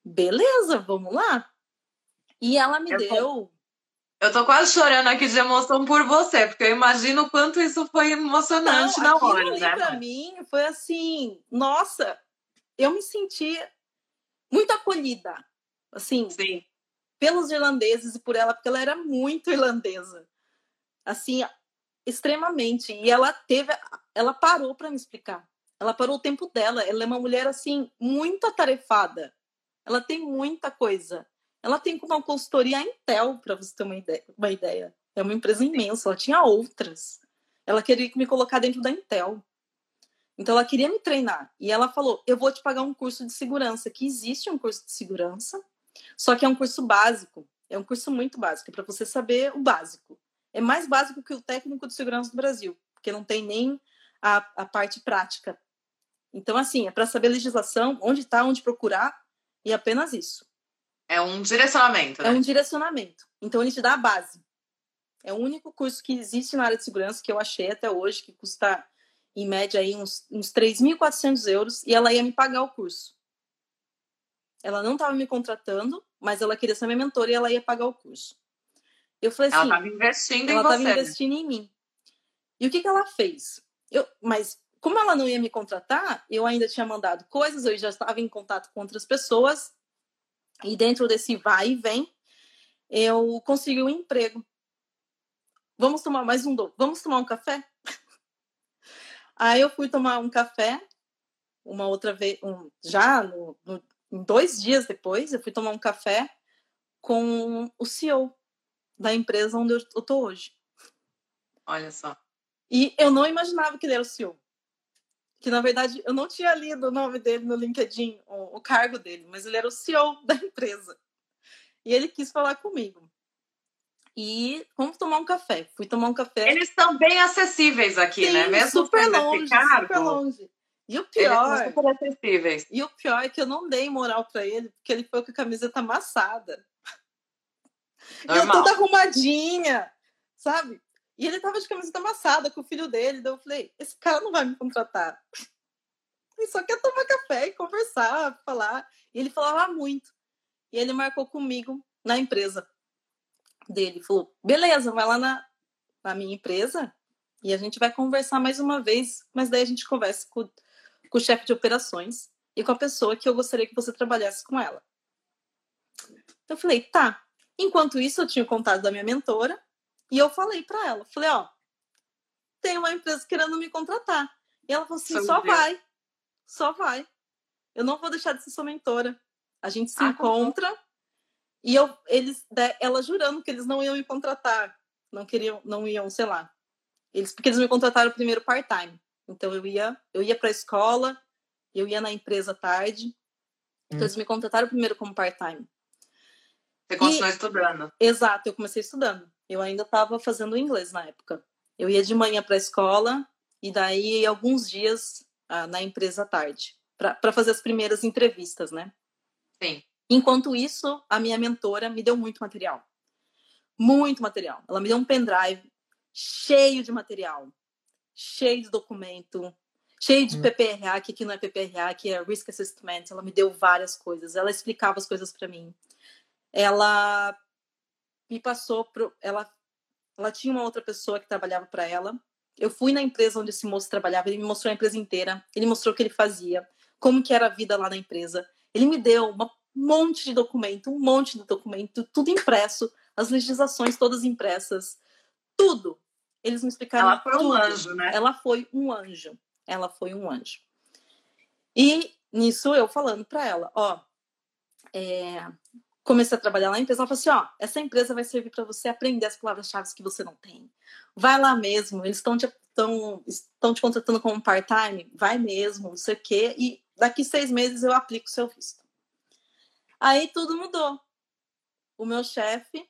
Speaker 2: beleza, vamos lá. E ela me eu deu
Speaker 1: eu tô quase chorando aqui de emoção por você, porque eu imagino o quanto isso foi emocionante Não, na hora, né?
Speaker 2: Pra mim foi assim, nossa, eu me senti muito acolhida, assim,
Speaker 1: Sim.
Speaker 2: Pelos irlandeses e por ela, porque ela era muito irlandesa, assim, extremamente. E ela teve, ela parou para me explicar. Ela parou o tempo dela. Ela é uma mulher assim muito atarefada. Ela tem muita coisa. Ela tem uma consultoria a Intel, para você ter uma ideia, uma ideia. É uma empresa imensa, ela tinha outras. Ela queria me colocar dentro da Intel. Então ela queria me treinar. E ela falou: Eu vou te pagar um curso de segurança, que existe um curso de segurança, só que é um curso básico. É um curso muito básico, é para você saber o básico. É mais básico que o técnico de segurança do Brasil, porque não tem nem a, a parte prática. Então, assim, é para saber legislação, onde está, onde procurar, e apenas isso.
Speaker 1: É um direcionamento, né?
Speaker 2: É um direcionamento. Então, ele te dá a base. É o único curso que existe na área de segurança que eu achei até hoje, que custa, em média, aí, uns, uns 3.400 euros, e ela ia me pagar o curso. Ela não estava me contratando, mas ela queria ser minha mentora e ela ia pagar o curso. Eu falei assim.
Speaker 1: Ela estava investindo
Speaker 2: ela
Speaker 1: em você.
Speaker 2: Ela estava investindo em mim. E o que, que ela fez? Eu, mas como ela não ia me contratar, eu ainda tinha mandado coisas, eu já estava em contato com outras pessoas. E dentro desse vai e vem, eu consegui um emprego. Vamos tomar mais um do... Vamos tomar um café? Aí eu fui tomar um café, uma outra vez, um, já no, no, dois dias depois, eu fui tomar um café com o CEO da empresa onde eu estou hoje.
Speaker 1: Olha só.
Speaker 2: E eu não imaginava que ele era o CEO. Que na verdade eu não tinha lido o nome dele no LinkedIn, o, o cargo dele, mas ele era o CEO da empresa. E ele quis falar comigo. E vamos tomar um café. Fui tomar um café.
Speaker 1: Eles estão bem acessíveis aqui,
Speaker 2: Sim,
Speaker 1: né? Mesmo
Speaker 2: super longe, super longe. E o pior,
Speaker 1: eles são super acessíveis.
Speaker 2: E o pior é que eu não dei moral para ele, porque ele foi com a camiseta amassada.
Speaker 1: Normal.
Speaker 2: E eu toda arrumadinha, sabe? E ele tava de camiseta amassada com o filho dele. Daí eu falei, esse cara não vai me contratar. Ele só quer tomar café e conversar, falar. E ele falava muito. E ele marcou comigo na empresa dele. Falou, beleza, vai lá na, na minha empresa e a gente vai conversar mais uma vez. Mas daí a gente conversa com, com o chefe de operações e com a pessoa que eu gostaria que você trabalhasse com ela. Então eu falei, tá. Enquanto isso, eu tinha o contato da minha mentora e eu falei para ela, falei, ó, tem uma empresa querendo me contratar. E ela falou assim, só
Speaker 1: Deus.
Speaker 2: vai, só vai. Eu não vou deixar de ser sua mentora. A gente se
Speaker 1: Ah, tá
Speaker 2: encontra e eu, eles, da- ela jurando que eles não iam me contratar, não queriam, não iam, sei lá. Eles, porque eles me contrataram primeiro part-time. Então eu ia, eu ia para a escola, eu ia na empresa tarde. Então
Speaker 1: Hum.
Speaker 2: eles me contrataram primeiro como part-time.
Speaker 1: Você continuou estudando.
Speaker 2: Exato, eu comecei estudando. Eu ainda estava fazendo inglês na época. Eu ia de manhã para a escola e daí alguns dias ah, na empresa à tarde para fazer as primeiras entrevistas, né?
Speaker 1: Sim.
Speaker 2: Enquanto isso, a minha mentora me deu muito material. Muito material. Ela me deu um pendrive cheio de material, cheio de documento, cheio de
Speaker 1: Hum.
Speaker 2: PPRA, que aqui não é PPRA, que é Risk Assessment. Ela me deu várias coisas. Ela explicava as coisas para mim. Ela me passou pro, ela ela tinha uma outra pessoa que trabalhava para ela. Eu fui na empresa onde esse moço trabalhava, ele me mostrou a empresa inteira, ele mostrou o que ele fazia, como que era a vida lá na empresa. Ele me deu um monte de documento, um monte de documento, tudo impresso, as legislações todas impressas, tudo. Eles me explicaram
Speaker 1: Ela foi um
Speaker 2: tudo.
Speaker 1: anjo, né?
Speaker 2: Ela foi um anjo. Ela foi um anjo. E nisso eu falando para ela, ó, é, comecei a trabalhar lá na empresa, ela falou assim, ó, essa empresa vai servir para você aprender as palavras-chave que você não tem. Vai lá mesmo, eles estão te, tão, estão te contratando como part-time, vai mesmo, não sei o quê, e daqui seis meses eu aplico o seu visto. Aí tudo mudou. O meu chefe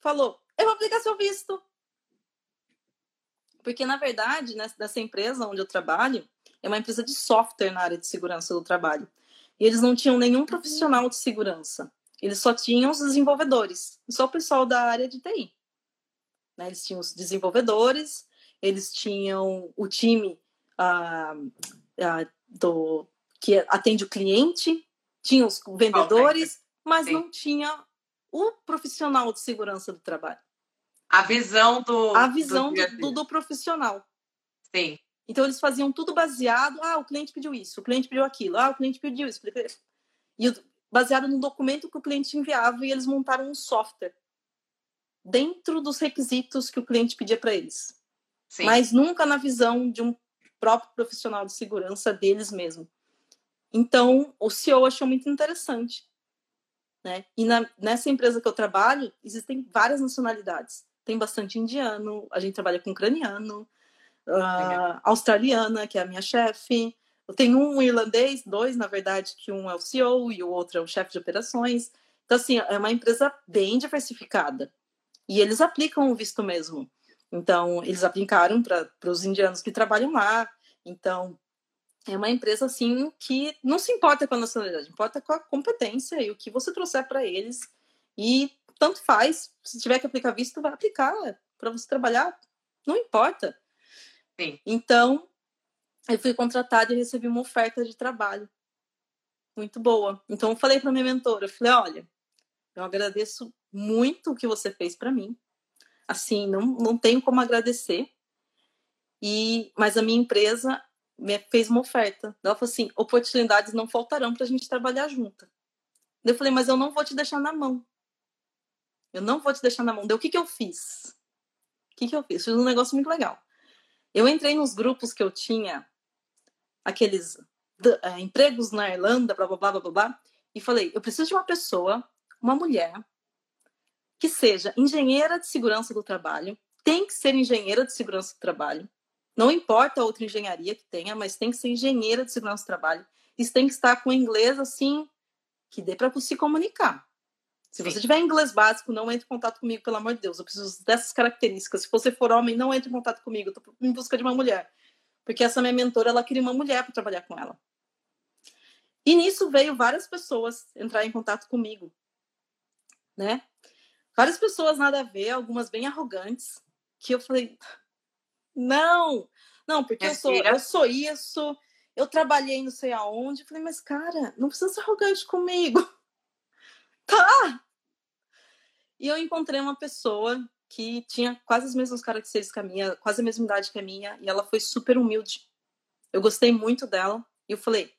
Speaker 2: falou, eu vou aplicar seu visto. Porque, na verdade, nessa empresa onde eu trabalho, é uma empresa de software na área de segurança do trabalho. E eles não tinham nenhum profissional de segurança. Eles só tinham os desenvolvedores, só o pessoal da área de TI. Né? Eles tinham os desenvolvedores, eles tinham o time ah, ah, do, que atende o cliente, tinha os vendedores, mas
Speaker 1: Sim.
Speaker 2: não tinha o profissional de segurança do trabalho.
Speaker 1: A visão do.
Speaker 2: A visão do, do, do profissional.
Speaker 1: Sim.
Speaker 2: Então eles faziam tudo baseado, ah, o cliente pediu isso, o cliente pediu aquilo, ah, o cliente pediu isso. E baseado no documento que o cliente enviava e eles montaram um software dentro dos requisitos que o cliente pedia para eles.
Speaker 1: Sim.
Speaker 2: Mas nunca na visão de um próprio profissional de segurança deles mesmo. Então, o CEO achou muito interessante. Né? E na, nessa empresa que eu trabalho, existem várias nacionalidades. Tem bastante indiano, a gente trabalha com ucraniano, ah, australiana, que é a minha chefe. Eu tenho um irlandês, dois, na verdade, que um é o CEO e o outro é o chefe de operações. Então, assim, é uma empresa bem diversificada. E eles aplicam o visto mesmo. Então, eles aplicaram para os indianos que trabalham lá. Então, é uma empresa, assim, que não se importa com a nacionalidade, importa com a competência e o que você trouxer para eles. E tanto faz, se tiver que aplicar visto, vai aplicar para você trabalhar, não importa.
Speaker 1: Sim.
Speaker 2: Então, eu fui contratada e recebi uma oferta de trabalho muito boa. Então eu falei para minha mentora, eu falei, olha, eu agradeço muito o que você fez para mim. Assim, não, não tenho como agradecer. E mas a minha empresa me fez uma oferta. Ela falou assim, oportunidades não faltarão para a gente trabalhar junto. Eu falei, mas eu não vou te deixar na mão. Eu não vou te deixar na mão. Deu o que que eu fiz? O que que eu fiz? Fiz um negócio muito legal. Eu entrei nos grupos que eu tinha, aqueles uh, empregos na Irlanda, blá, blá, blá, blá, blá, e falei, eu preciso de uma pessoa, uma mulher, que seja engenheira de segurança do trabalho, tem que ser engenheira de segurança do trabalho, não importa a outra engenharia que tenha, mas tem que ser engenheira de segurança do trabalho, isso tem que estar com inglês, assim, que dê para se comunicar. Se você tiver inglês básico, não entre em contato comigo, pelo amor de Deus. Eu preciso dessas características. Se você for homem, não entre em contato comigo. Eu tô em busca de uma mulher. Porque essa minha mentora, ela queria uma mulher para trabalhar com ela. E nisso veio várias pessoas entrar em contato comigo, né? Várias pessoas nada a ver, algumas bem arrogantes, que eu falei, não, não, porque eu sou, eu sou isso, eu trabalhei não sei aonde. Eu falei, mas cara, não precisa ser arrogante comigo. Tá! E eu encontrei uma pessoa que tinha quase as mesmas características que a minha, quase a mesma idade que a minha, e ela foi super humilde. Eu gostei muito dela, e eu falei,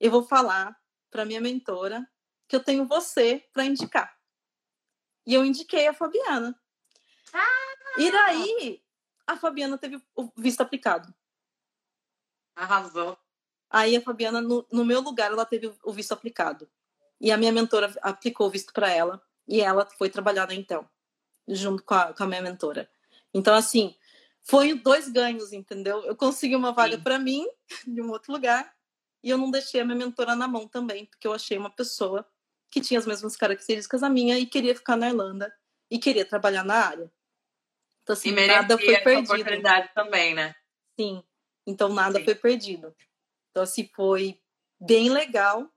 Speaker 2: eu vou falar para minha mentora que eu tenho você para indicar. E eu indiquei a Fabiana. Ah! E daí a Fabiana teve o visto aplicado.
Speaker 1: Arrasou.
Speaker 2: Aí a Fabiana, no, no meu lugar, ela teve o visto aplicado. E a minha mentora aplicou o visto para ela e ela foi trabalhar na Intel, junto com a, com a minha mentora. Então, assim, foi dois ganhos, entendeu? Eu consegui uma vaga para mim, de um outro lugar, e eu não deixei a minha mentora na mão também, porque eu achei uma pessoa que tinha as mesmas características a minha e queria ficar na Irlanda e queria trabalhar na área.
Speaker 1: Então, assim, nada foi perdido. oportunidade também, né?
Speaker 2: Sim. Então, nada Sim. foi perdido. Então, assim, foi bem legal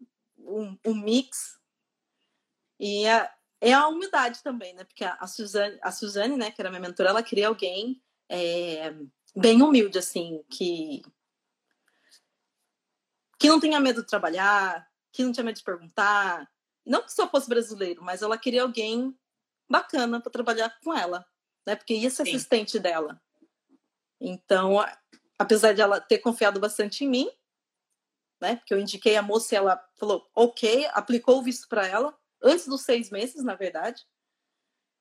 Speaker 2: um, um mix. E é, é a humildade também, né? Porque a, Suzane, a Suzane, né, que era minha mentora, ela queria alguém é, bem humilde, assim, que que não tenha medo de trabalhar, que não tinha medo de perguntar. Não que só fosse brasileiro, mas ela queria alguém bacana para trabalhar com ela, né? Porque ia ser Sim. assistente dela. Então, apesar de ela ter confiado bastante em mim, né? Eu indiquei a moça e ela falou, ok, aplicou o visto para ela, antes dos seis meses, na verdade.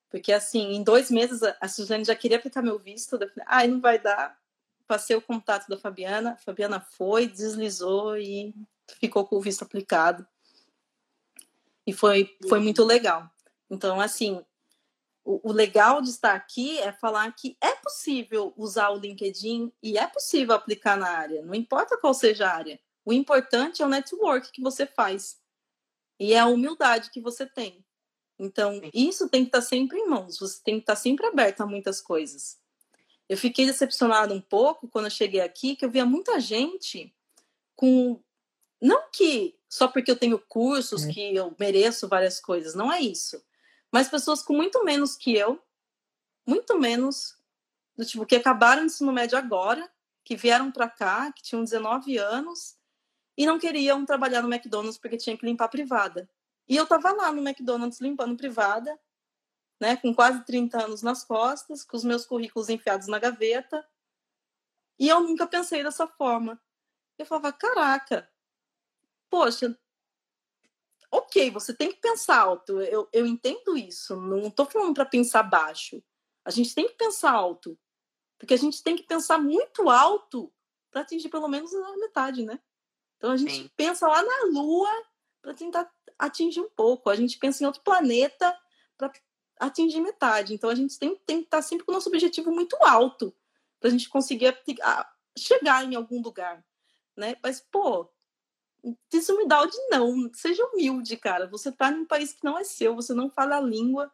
Speaker 2: Porque, assim, em dois meses a Suzane já queria aplicar meu visto. Ai, não vai dar. Passei o contato da Fabiana, a Fabiana foi, deslizou e ficou com o visto aplicado. E foi, foi muito legal. Então, assim, o, legal de estar aqui é falar que é possível usar o LinkedIn e é possível aplicar na área, não importa qual seja a área. O importante é o network que você faz e é a humildade que você tem. Então, isso tem que estar sempre em mãos, você tem que estar sempre aberto a muitas coisas. Eu fiquei decepcionada um pouco quando eu cheguei aqui, que eu via muita gente com. Não que só porque eu tenho cursos que eu mereço várias coisas, não é isso. Mas pessoas com muito menos que eu, muito menos, do tipo, que acabaram o ensino médio agora, que vieram para cá, que tinham 19 anos e não queriam trabalhar no McDonald's porque tinha que limpar privada. E eu estava lá no McDonald's limpando privada, né, com quase 30 anos nas costas, com os meus currículos enfiados na gaveta. E eu nunca pensei dessa forma. Eu falava, caraca, poxa, ok, você tem que pensar alto, eu, eu entendo isso, não estou falando para pensar baixo. A gente tem que pensar alto, porque a gente tem que pensar muito alto para atingir pelo menos a metade, né? Então a gente Sim. pensa lá na Lua para tentar atingir um pouco. A gente pensa em outro planeta para atingir metade. Então a gente tem, tem que estar sempre com o nosso objetivo muito alto para a gente conseguir chegar em algum lugar, né? Mas pô, desumildade não, seja humilde, cara. Você está num país que não é seu, você não fala a língua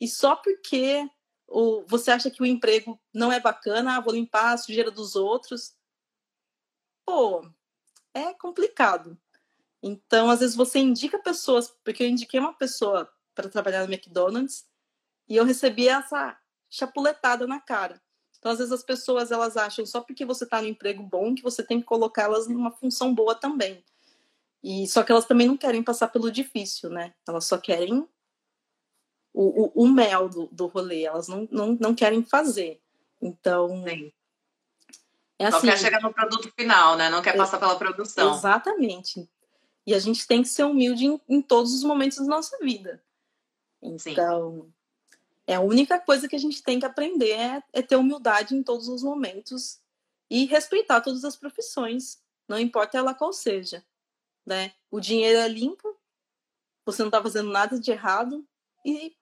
Speaker 2: e só porque o, você acha que o emprego não é bacana, ah, vou limpar a sujeira dos outros. Pô, é complicado. Então, às vezes você indica pessoas, porque eu indiquei uma pessoa para trabalhar no McDonald's e eu recebi essa chapuletada na cara. Então, às vezes as pessoas elas acham só porque você está no emprego bom que você tem que colocá-las numa função boa também. E só que elas também não querem passar pelo difícil, né? Elas só querem o, o, o mel do, do rolê, elas não, não, não querem fazer. Então. Sim.
Speaker 1: É assim, Só quer chegar no produto final, né? Não quer passar pela produção.
Speaker 2: Exatamente. E a gente tem que ser humilde em, em todos os momentos da nossa vida. Então, Sim. é a única coisa que a gente tem que aprender é, é ter humildade em todos os momentos e respeitar todas as profissões, não importa ela qual seja, né? O dinheiro é limpo, você não está fazendo nada de errado e,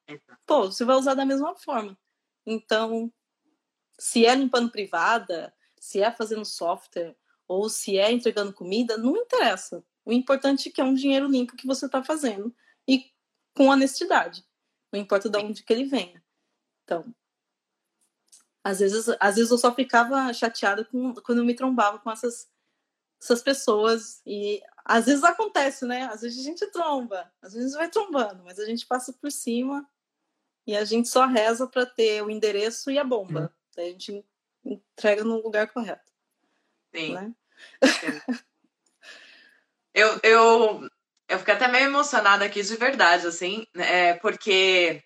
Speaker 2: pô, você vai usar da mesma forma. Então, se é limpando privada, se é fazendo software ou se é entregando comida, não interessa. O importante é que é um dinheiro limpo que você está fazendo e com honestidade. Não importa de onde que ele venha. Então, às vezes, às vezes eu só ficava chateada com, quando eu me trombava com essas, essas pessoas. E às vezes acontece, né? Às vezes a gente tromba, às vezes vai trombando, mas a gente passa por cima e a gente só reza para ter o endereço e a bomba. Hum. A gente entrega no lugar correto.
Speaker 1: Sim. Né? eu, eu, eu fiquei até meio emocionada aqui de verdade, assim, é, porque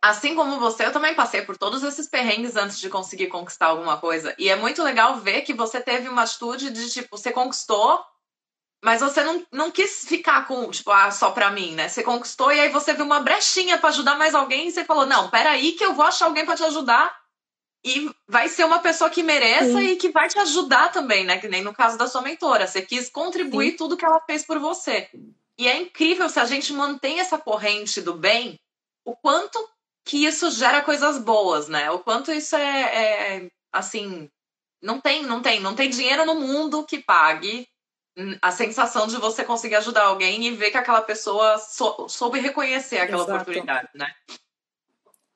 Speaker 1: assim como você, eu também passei por todos esses perrengues antes de conseguir conquistar alguma coisa. E é muito legal ver que você teve uma atitude de tipo, você conquistou, mas você não, não quis ficar com, tipo, ah, só pra mim, né? Você conquistou e aí você viu uma brechinha para ajudar mais alguém e você falou: não, peraí, que eu vou achar alguém para te ajudar. E vai ser uma pessoa que mereça Sim. e que vai te ajudar também, né? Que nem no caso da sua mentora. Você quis contribuir Sim. tudo que ela fez por você. E é incrível se a gente mantém essa corrente do bem, o quanto que isso gera coisas boas, né? O quanto isso é, é, assim, não tem, não tem, não tem dinheiro no mundo que pague a sensação de você conseguir ajudar alguém e ver que aquela pessoa sou, soube reconhecer aquela Exato. oportunidade, né?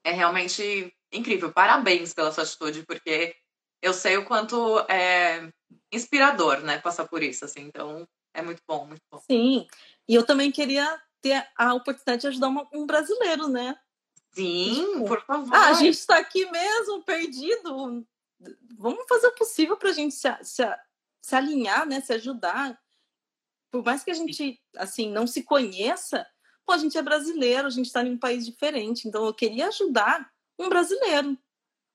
Speaker 1: É realmente incrível. Parabéns pela sua atitude, porque eu sei o quanto é inspirador, né, passar por isso, assim. Então, é muito bom, muito bom.
Speaker 2: Sim. E eu também queria ter a oportunidade de ajudar uma, um brasileiro, né?
Speaker 1: Sim, tipo, por favor.
Speaker 2: Ah, a gente está aqui mesmo, perdido. Vamos fazer o possível para a gente se, se, se alinhar, né? Se ajudar. Por mais que a gente, assim, não se conheça, pô, a gente é brasileiro, a gente está em um país diferente. Então, eu queria ajudar um brasileiro,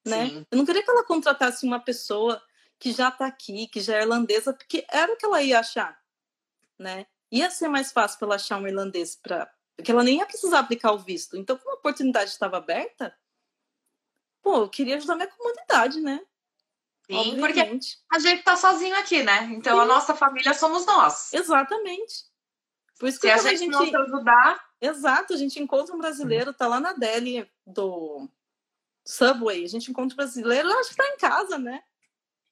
Speaker 2: né? Sim. Eu não queria que ela contratasse uma pessoa que já está aqui, que já é irlandesa, porque era o que ela ia achar, né? Ia ser mais fácil para ela achar um irlandês para porque ela nem ia precisar aplicar o visto. Então, como a oportunidade estava aberta, pô, eu queria ajudar minha comunidade, né?
Speaker 1: Sim, Obviamente. porque a gente tá sozinho aqui, né? Então Sim. a nossa família somos nós.
Speaker 2: Exatamente.
Speaker 1: Por isso que Se a gente, a gente não se ajudar.
Speaker 2: Exato, a gente encontra um brasileiro, tá lá na Delhi do Subway, a gente encontra um brasileiro, acho que tá em casa, né?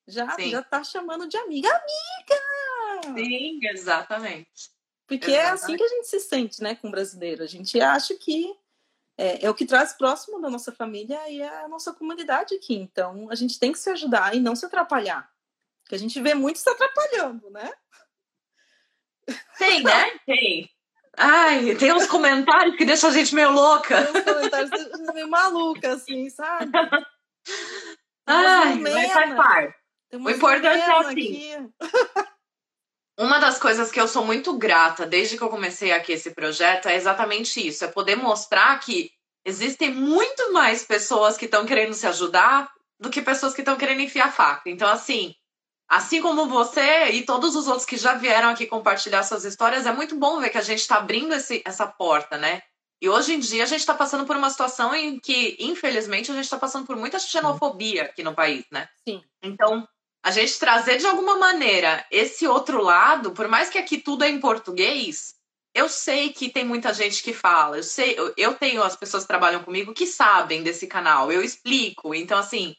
Speaker 2: Já, já tá chamando de amiga. Amiga!
Speaker 1: Sim, exatamente.
Speaker 2: Porque Exatamente. é assim que a gente se sente, né, com o brasileiro. A gente acha que é, é, o que traz próximo da nossa família e é a nossa comunidade aqui. Então, a gente tem que se ajudar e não se atrapalhar. Porque a gente vê muito se atrapalhando, né?
Speaker 1: Tem, né? Tem. Ai, tem uns comentários que deixam a gente meio louca.
Speaker 2: Tem uns comentários que deixam meio maluca, assim, sabe?
Speaker 1: Ai, mas faz parte. O importante é assim. Uma das coisas que eu sou muito grata desde que eu comecei aqui esse projeto é exatamente isso: é poder mostrar que existem muito mais pessoas que estão querendo se ajudar do que pessoas que estão querendo enfiar faca. Então, assim, assim como você e todos os outros que já vieram aqui compartilhar suas histórias, é muito bom ver que a gente está abrindo esse, essa porta, né? E hoje em dia a gente está passando por uma situação em que, infelizmente, a gente está passando por muita xenofobia aqui no país, né?
Speaker 2: Sim.
Speaker 1: Então, a gente trazer de alguma maneira esse outro lado, por mais que aqui tudo é em português, eu sei que tem muita gente que fala, eu sei, eu tenho as pessoas que trabalham comigo que sabem desse canal, eu explico. Então, assim,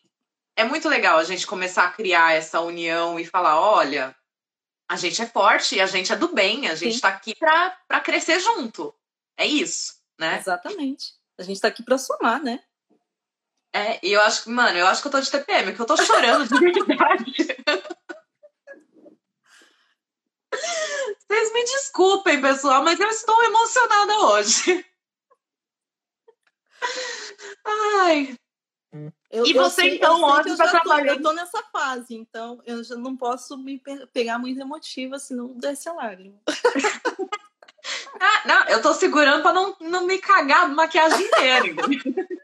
Speaker 1: é muito legal a gente começar a criar essa união e falar: olha, a gente é forte, a gente é do bem, a gente está aqui para crescer junto. É isso, né?
Speaker 2: Exatamente. A gente está aqui para somar, né?
Speaker 1: É, e eu acho que, mano, eu acho que eu tô de TPM, que eu tô chorando de verdade. Vocês me desculpem, pessoal, mas eu estou emocionada hoje. Ai.
Speaker 2: Eu,
Speaker 1: E você,
Speaker 2: sei-
Speaker 1: então, hoje tá
Speaker 2: tô-
Speaker 1: trabalhando-
Speaker 2: Eu tô nessa fase, então eu já não posso me pe- pegar muito emotiva, senão desce a lágrima.
Speaker 1: Ah, não, eu tô segurando pra não, não me cagar a maquiagem inteira.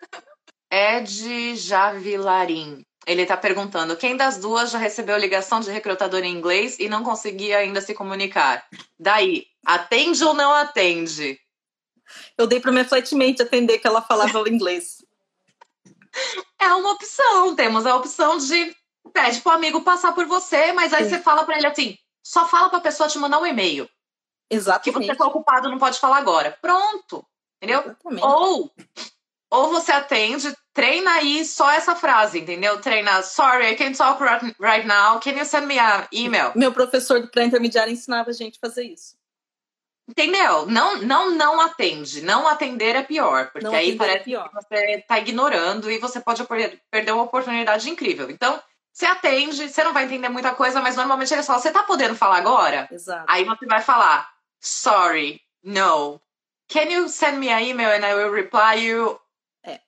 Speaker 1: Ed Javilarim. Ele tá perguntando: quem das duas já recebeu ligação de recrutador em inglês e não conseguia ainda se comunicar? Daí, atende ou não atende?
Speaker 2: Eu dei pra minha flatmate atender que ela falava inglês.
Speaker 1: É uma opção. Temos a opção de pede pro amigo passar por você, mas aí
Speaker 2: Sim.
Speaker 1: você fala pra ele assim: só fala pra pessoa te mandar um e-mail. Que
Speaker 2: Exatamente.
Speaker 1: você tá ocupado, não pode falar agora. Pronto. Entendeu?
Speaker 2: Exatamente.
Speaker 1: Ou, ou você atende, treina aí só essa frase, entendeu? Treina, sorry, I can't talk right, right now. Can you send me an email?
Speaker 2: Meu professor do pré-intermediário ensinava a gente a fazer isso.
Speaker 1: Entendeu? Não, não, não atende. Não atender é pior, porque
Speaker 2: Não
Speaker 1: aí
Speaker 2: é
Speaker 1: parece
Speaker 2: pior.
Speaker 1: que você tá ignorando e você pode per- perder uma oportunidade incrível. Então, você atende, você não vai entender muita coisa, mas normalmente eles falam, você tá podendo falar agora?
Speaker 2: Exato.
Speaker 1: Aí você vai falar, sorry, no. Can you send me an email and I will reply you?
Speaker 2: É.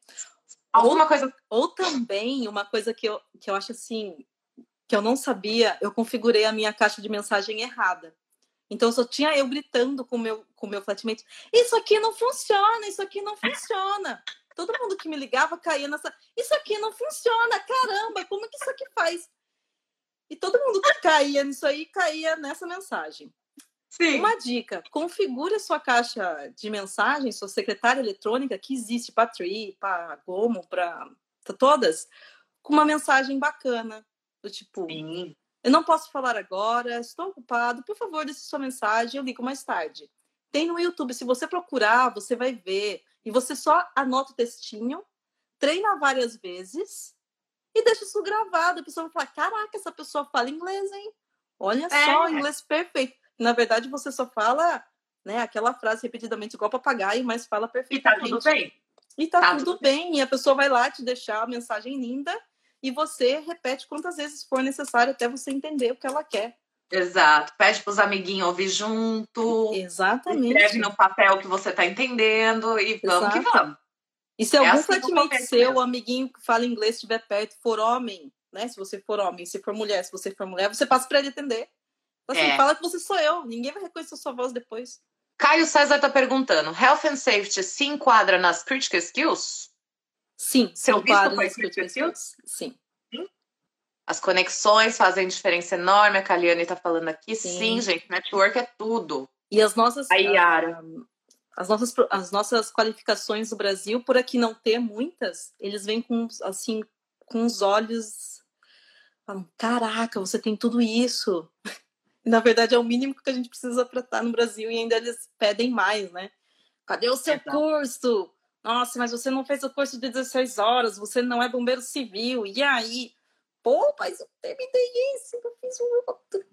Speaker 1: Alguma coisa.
Speaker 2: Ou também, uma coisa que eu, que eu acho assim, que eu não sabia, eu configurei a minha caixa de mensagem errada. Então só tinha eu gritando com o meu, com o meu flatmate, isso aqui não funciona, isso aqui não funciona. Todo mundo que me ligava caía nessa, isso aqui não funciona, caramba, como que isso aqui faz? E todo mundo que caía nisso aí, caía nessa mensagem.
Speaker 1: Sim.
Speaker 2: Uma dica: configure a sua caixa de mensagens, sua secretária eletrônica, que existe para Tree, para Gomo, para todas, com uma mensagem bacana. Do tipo,
Speaker 1: Sim.
Speaker 2: Eu não posso falar agora, estou ocupado, por favor, deixe sua mensagem, eu ligo mais tarde. Tem no YouTube, se você procurar, você vai ver. E você só anota o textinho, treina várias vezes e deixa isso gravado. A pessoa vai falar: caraca, essa pessoa fala inglês, hein? Olha
Speaker 1: É.
Speaker 2: só, inglês perfeito. Na verdade, você só fala né, aquela frase repetidamente igual papagaio, mas fala
Speaker 1: E tá
Speaker 2: perfeitamente.
Speaker 1: tudo bem.
Speaker 2: E tá,
Speaker 1: Tá
Speaker 2: tudo,
Speaker 1: tudo
Speaker 2: bem. E a pessoa vai lá te deixar a mensagem linda e você repete quantas vezes for necessário até você entender o que ela quer.
Speaker 1: Exato. Pede pros amiguinhos ouvir junto.
Speaker 2: Exatamente.
Speaker 1: Escreve no papel que você tá entendendo e vamos que
Speaker 2: Exato.
Speaker 1: vamos.
Speaker 2: E se
Speaker 1: É
Speaker 2: algum
Speaker 1: assim
Speaker 2: flatmate seu, amiguinho que fala inglês, estiver perto, for homem, né? Se você for homem, se for mulher, se você for mulher, você passa para ele atender. Assim,
Speaker 1: É.
Speaker 2: fala que você sou eu. Ninguém vai reconhecer sua voz depois.
Speaker 1: Caio César tá perguntando: Health and Safety se enquadra nas critical skills?
Speaker 2: Sim,
Speaker 1: Seu foi critical
Speaker 2: critical skills. Sim.
Speaker 1: As conexões fazem diferença enorme. A Kaliane tá falando aqui.
Speaker 2: Sim.
Speaker 1: Sim, gente, network é tudo.
Speaker 2: E as nossas,
Speaker 1: A Yara.
Speaker 2: ah, as nossas, as nossas qualificações do Brasil, por aqui não ter muitas, eles vêm com assim com os olhos falam, caraca, você tem tudo isso. Na verdade é o mínimo que a gente precisa para estar no Brasil e ainda eles pedem mais, né? Cadê o seu
Speaker 1: Exato.
Speaker 2: curso? Nossa, mas você não fez o curso de 16 horas, você não é bombeiro civil. E aí? Pô, mas eu terminei esse, eu fiz um outro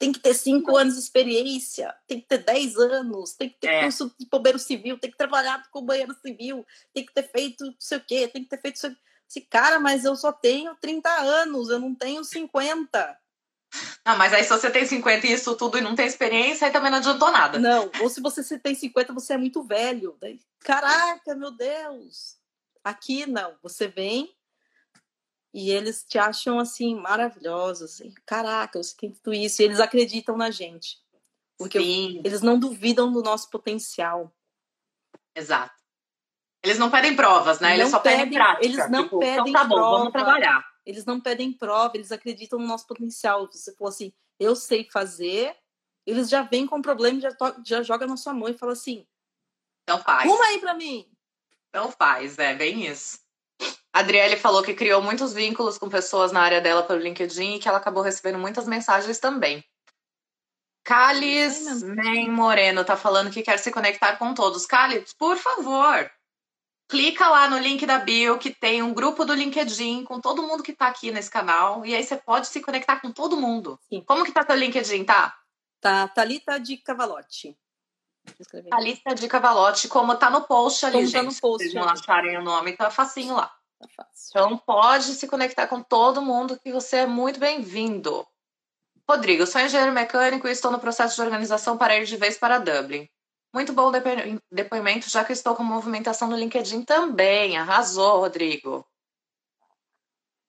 Speaker 2: tem que ter cinco anos de experiência, tem que ter 10 anos, tem que ter
Speaker 1: É.
Speaker 2: curso de bombeiro civil, tem que trabalhar com bombeiro civil, tem que ter feito não sei o quê, tem que ter feito isso. Esse cara, mas eu só tenho 30 anos, eu não tenho 50.
Speaker 1: Não, mas aí se você tem 50 e isso tudo e não tem experiência, aí também não adiantou nada.
Speaker 2: Não, ou se você tem 50, você é muito velho. Daí, caraca, meu Deus. Aqui não, você vem e eles te acham assim maravilhosos, assim, caraca, você tem tudo isso e eles acreditam na gente. Porque
Speaker 1: Sim,
Speaker 2: eles não duvidam do nosso potencial.
Speaker 1: exato. Eles não pedem provas, né? Eles
Speaker 2: Não
Speaker 1: só pedem
Speaker 2: pedem-
Speaker 1: prática.
Speaker 2: eles não
Speaker 1: Tipo,
Speaker 2: pedem
Speaker 1: então tá bom, vamos
Speaker 2: prova.
Speaker 1: trabalhar.
Speaker 2: Eles não pedem prova, eles acreditam no nosso potencial. Você for assim, eu sei fazer, eles já vêm com o problema e já, to- já joga na sua mão e fala assim:
Speaker 1: Então faz.
Speaker 2: arruma aí pra mim.
Speaker 1: Então faz, é bem isso. A Adriele falou que criou muitos vínculos com pessoas na área dela pelo LinkedIn e que ela acabou recebendo muitas mensagens também. Calis
Speaker 2: aí mesmo.
Speaker 1: Men Moreno tá falando que quer se conectar com todos. Calis, por favor, clica lá no link da bio que tem um grupo do LinkedIn com todo mundo que tá aqui nesse canal e aí você pode se conectar com todo mundo.
Speaker 2: Sim.
Speaker 1: Como que tá teu LinkedIn, tá?
Speaker 2: Tá, Thalita de Cavalote. Deixa eu escrever.
Speaker 1: A lista de Cavalote, como tá no post ali,
Speaker 2: Como
Speaker 1: gente.
Speaker 2: tá no post
Speaker 1: Se vocês não acharem o nome, tá facinho lá.
Speaker 2: Tá fácil.
Speaker 1: Então pode se conectar com todo mundo que você é muito bem-vindo. Rodrigo, sou engenheiro mecânico e estou no processo de organização para ir de vez para Dublin. Muito bom depoimento, já que estou com movimentação no LinkedIn também. Arrasou, Rodrigo.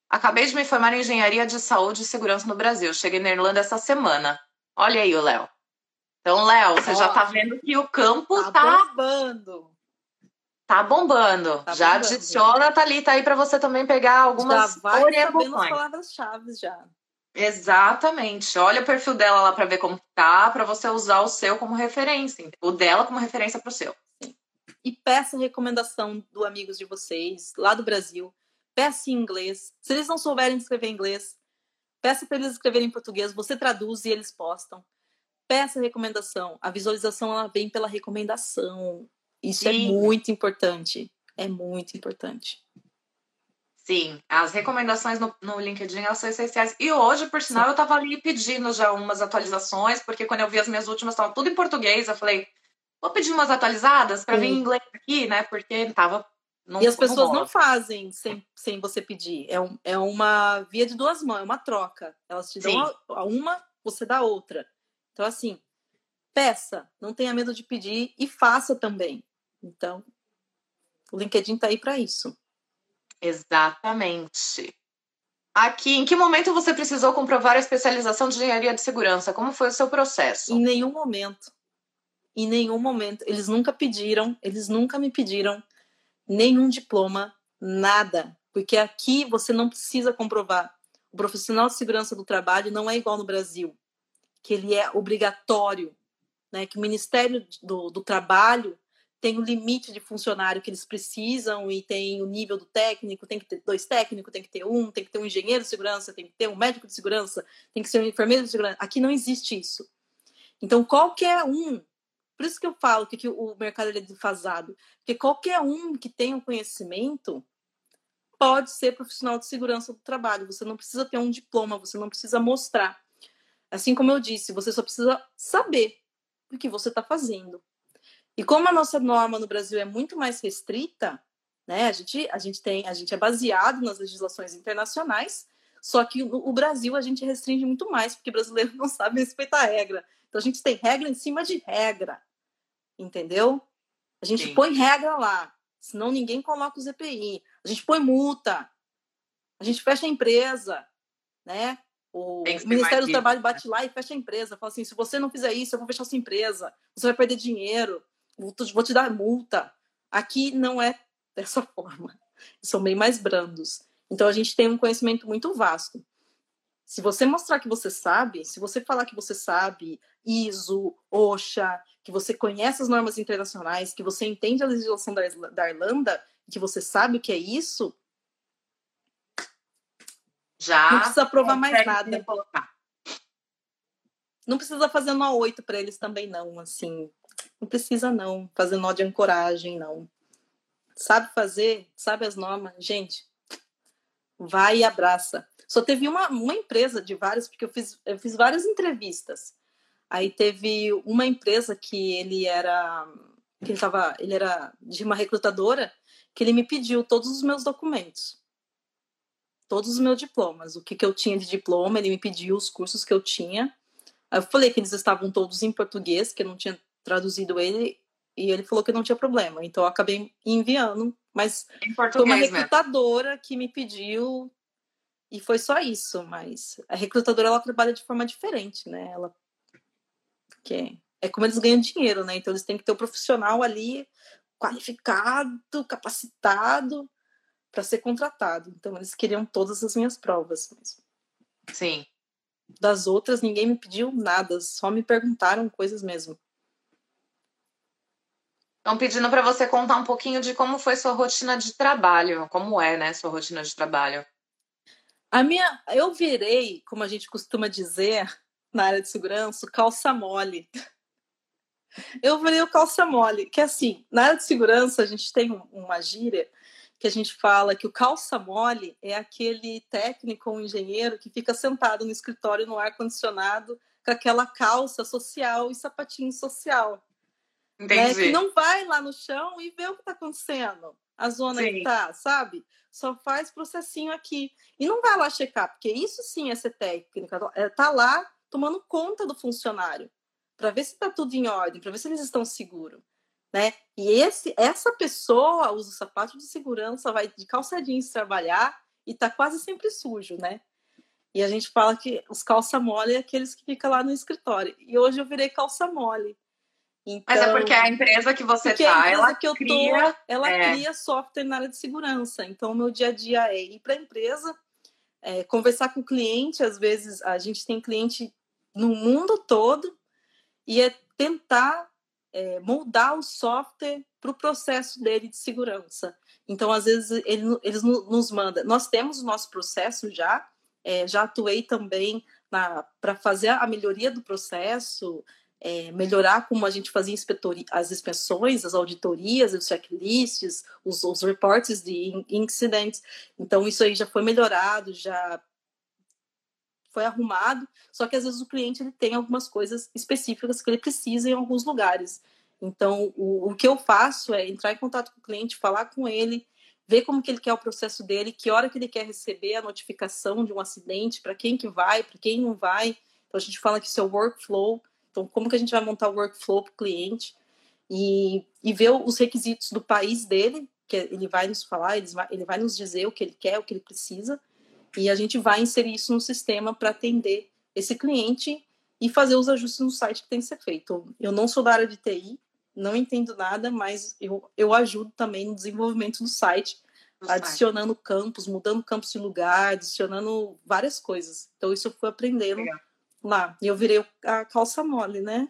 Speaker 1: Acabei de me formar em engenharia de saúde e segurança no Brasil. Cheguei na Irlanda essa semana. Olha aí o Léo. Então, Léo, você já tá vendo que o campo
Speaker 2: tá,
Speaker 1: tá
Speaker 2: bombando.
Speaker 1: Tá bombando.
Speaker 2: Tá
Speaker 1: já
Speaker 2: bombando.
Speaker 1: adiciona, Thalita, aí para você também pegar algumas
Speaker 2: já vai
Speaker 1: orientações.
Speaker 2: palavras-chave já.
Speaker 1: Exatamente. Olha o perfil dela lá para ver como tá, para você usar o seu como referência, o dela como referência para o seu.
Speaker 2: E peça recomendação do amigos de vocês, lá do Brasil. Peça em inglês. Se eles não souberem escrever em inglês, peça para eles escreverem em português. Você traduz e eles postam. Peça recomendação. A visualização ela vem pela recomendação. Isso é
Speaker 1: Sim.
Speaker 2: muito importante. É muito importante.
Speaker 1: Sim, as recomendações no, no LinkedIn elas são essenciais. E hoje, por sinal, eu tava ali pedindo já umas atualizações, porque quando eu vi as minhas últimas, estavam tudo em português. Eu falei, vou pedir umas atualizadas para vir em
Speaker 2: Sim.
Speaker 1: inglês aqui, né? Porque tava. Não,
Speaker 2: E as pessoas
Speaker 1: rola.
Speaker 2: não fazem sem, sem você pedir. É, um, é uma via de duas mãos, é uma troca. Elas te dão
Speaker 1: Sim.
Speaker 2: a, a uma, você dá a outra. Então, assim, peça, não tenha medo de pedir e faça também. Então, o LinkedIn tá aí para isso.
Speaker 1: Exatamente. Aqui, em que momento você precisou comprovar a especialização de engenharia de segurança? Como foi o seu processo?
Speaker 2: Em nenhum momento. Em nenhum momento. Eles nunca pediram, eles nunca me pediram nenhum diploma, nada. Porque aqui você não precisa comprovar. O profissional de segurança do trabalho não é igual no Brasil, que ele é obrigatório, né? que o Ministério do, do Trabalho tem o limite de funcionário que eles precisam e tem o nível do técnico, tem que ter dois técnicos, tem que ter um, tem que ter um engenheiro de segurança, tem que ter um médico de segurança, tem que ser um enfermeiro de segurança. Aqui não existe isso. Então, qualquer um, por isso que eu falo que, que o mercado é defasado, porque qualquer um que tenha um conhecimento pode ser profissional de segurança do trabalho. Você não precisa ter um diploma, você não precisa mostrar. Assim como eu disse, você só precisa saber o que você está fazendo. E como a nossa norma no Brasil é muito mais restrita, né? A gente, a gente tem, a gente é baseado nas legislações internacionais, só que no o Brasil a gente restringe muito mais, porque brasileiro não sabe respeitar a regra. Então a gente tem regra em cima de regra, entendeu? A gente
Speaker 1: Sim.
Speaker 2: põe regra lá, senão ninguém coloca os EPI. A gente põe multa, a gente fecha a empresa, né? O Ministério do Trabalho bate lá e fecha a empresa. Fala assim: se você não fizer isso, eu vou fechar sua empresa. Você vai perder dinheiro. Vou te- dar multa. Aqui não é dessa forma. São bem mais brandos. Então a gente tem um conhecimento muito vasto. Se você mostrar que você sabe, se você falar que você sabe ISO, OSHA, que você conhece as normas internacionais, que você entende a legislação da, da Irlanda, que você sabe o que é isso,
Speaker 1: Já.
Speaker 2: não precisa provar mais nada.
Speaker 1: colocar.
Speaker 2: Não precisa fazer nó 8 para eles também, não. Assim, não precisa, não. Fazer nó de ancoragem, não. Sabe fazer, sabe as normas. Gente, vai e abraça. Só teve uma, uma empresa de várias, porque eu fiz, eu fiz várias entrevistas. Aí teve uma empresa que ele era. Que ele, tava, ele era de uma recrutadora, que ele me pediu todos os meus documentos. Todos os meus diplomas. O que, que eu tinha de diploma, ele me pediu os cursos que eu tinha. Eu falei que eles estavam todos em português, que eu não tinha traduzido ele, e ele falou que não tinha problema. Então eu acabei enviando, mas foi uma
Speaker 1: mesmo.
Speaker 2: recrutadora que me pediu e foi só isso. Mas a recrutadora ela trabalha de forma diferente, né? Ela que é, é como eles ganham dinheiro, né? Então eles têm que ter um profissional ali qualificado, capacitado para ser contratado. Então eles queriam todas as minhas provas. Mas
Speaker 1: Sim.
Speaker 2: das outras ninguém me pediu nada, só me perguntaram coisas mesmo.
Speaker 1: Estão pedindo para você contar um pouquinho de como foi sua rotina de trabalho. Como é, né, sua rotina de trabalho?
Speaker 2: A minha, eu virei, como a gente costuma dizer na área de segurança, calça mole. Eu virei o calça mole, que é assim, na área de segurança a gente tem um- uma gíria que a gente fala que o calça mole é aquele técnico ou engenheiro que fica sentado no escritório no ar condicionado com aquela calça social e sapatinho social. Né,
Speaker 1: Entendi.
Speaker 2: que não vai lá no chão e vê o que está acontecendo, a zona
Speaker 1: Sim.
Speaker 2: que tá, sabe? Só faz processinho aqui. E não vai lá checar, porque isso sim é ser técnica. É tá lá tomando conta do funcionário. para ver se está tudo em ordem, para ver se eles estão seguros. Né? E esse, essa pessoa usa o sapato de segurança, vai de calça jeans trabalhar e tá quase sempre sujo, né? E a gente fala que os calça mole é aqueles que ficam lá no escritório. E hoje eu virei calça mole.
Speaker 1: Então, Mas é porque a empresa que você
Speaker 2: tá,
Speaker 1: ela
Speaker 2: que eu
Speaker 1: cria,
Speaker 2: tô, ela
Speaker 1: é...
Speaker 2: cria software na área de segurança. Então, o meu dia a dia é ir para a empresa, é, conversar com o cliente. Às vezes, a gente tem cliente no mundo todo e é tentar é, moldar o software para o processo dele de segurança. Então, às vezes, ele, eles nos mandam. Nós temos o nosso processo já, é, já atuei também para fazer a melhoria do processo, é, melhorar como a gente fazia as inspeções, as auditorias, os checklists, os, os de incidentes. Então, isso aí já foi melhorado, já foi arrumado, só que às vezes o cliente ele tem algumas coisas específicas que ele precisa em alguns lugares. Então, o, o que eu faço é entrar em contato com o cliente, falar com ele, ver como que ele quer o processo dele, que hora que ele quer receber a notificação de um acidente, para quem que vai, para quem não vai. Então, a gente fala que isso é o workflow, então, como que a gente vai montar o workflow para o cliente e, e ver os requisitos do país dele, que ele vai nos falar, ele vai, ele vai nos dizer o que ele quer, o que ele precisa, e a gente vai inserir isso no sistema para atender esse cliente e fazer os ajustes no site que tem que ser feito. Eu não sou da área de TI, não entendo nada, mas eu, eu ajudo também no desenvolvimento do site, do adicionando site. campos, mudando campos de lugar, adicionando várias coisas. Então, isso eu fui aprendendo Legal lá. E eu virei a calça mole, né?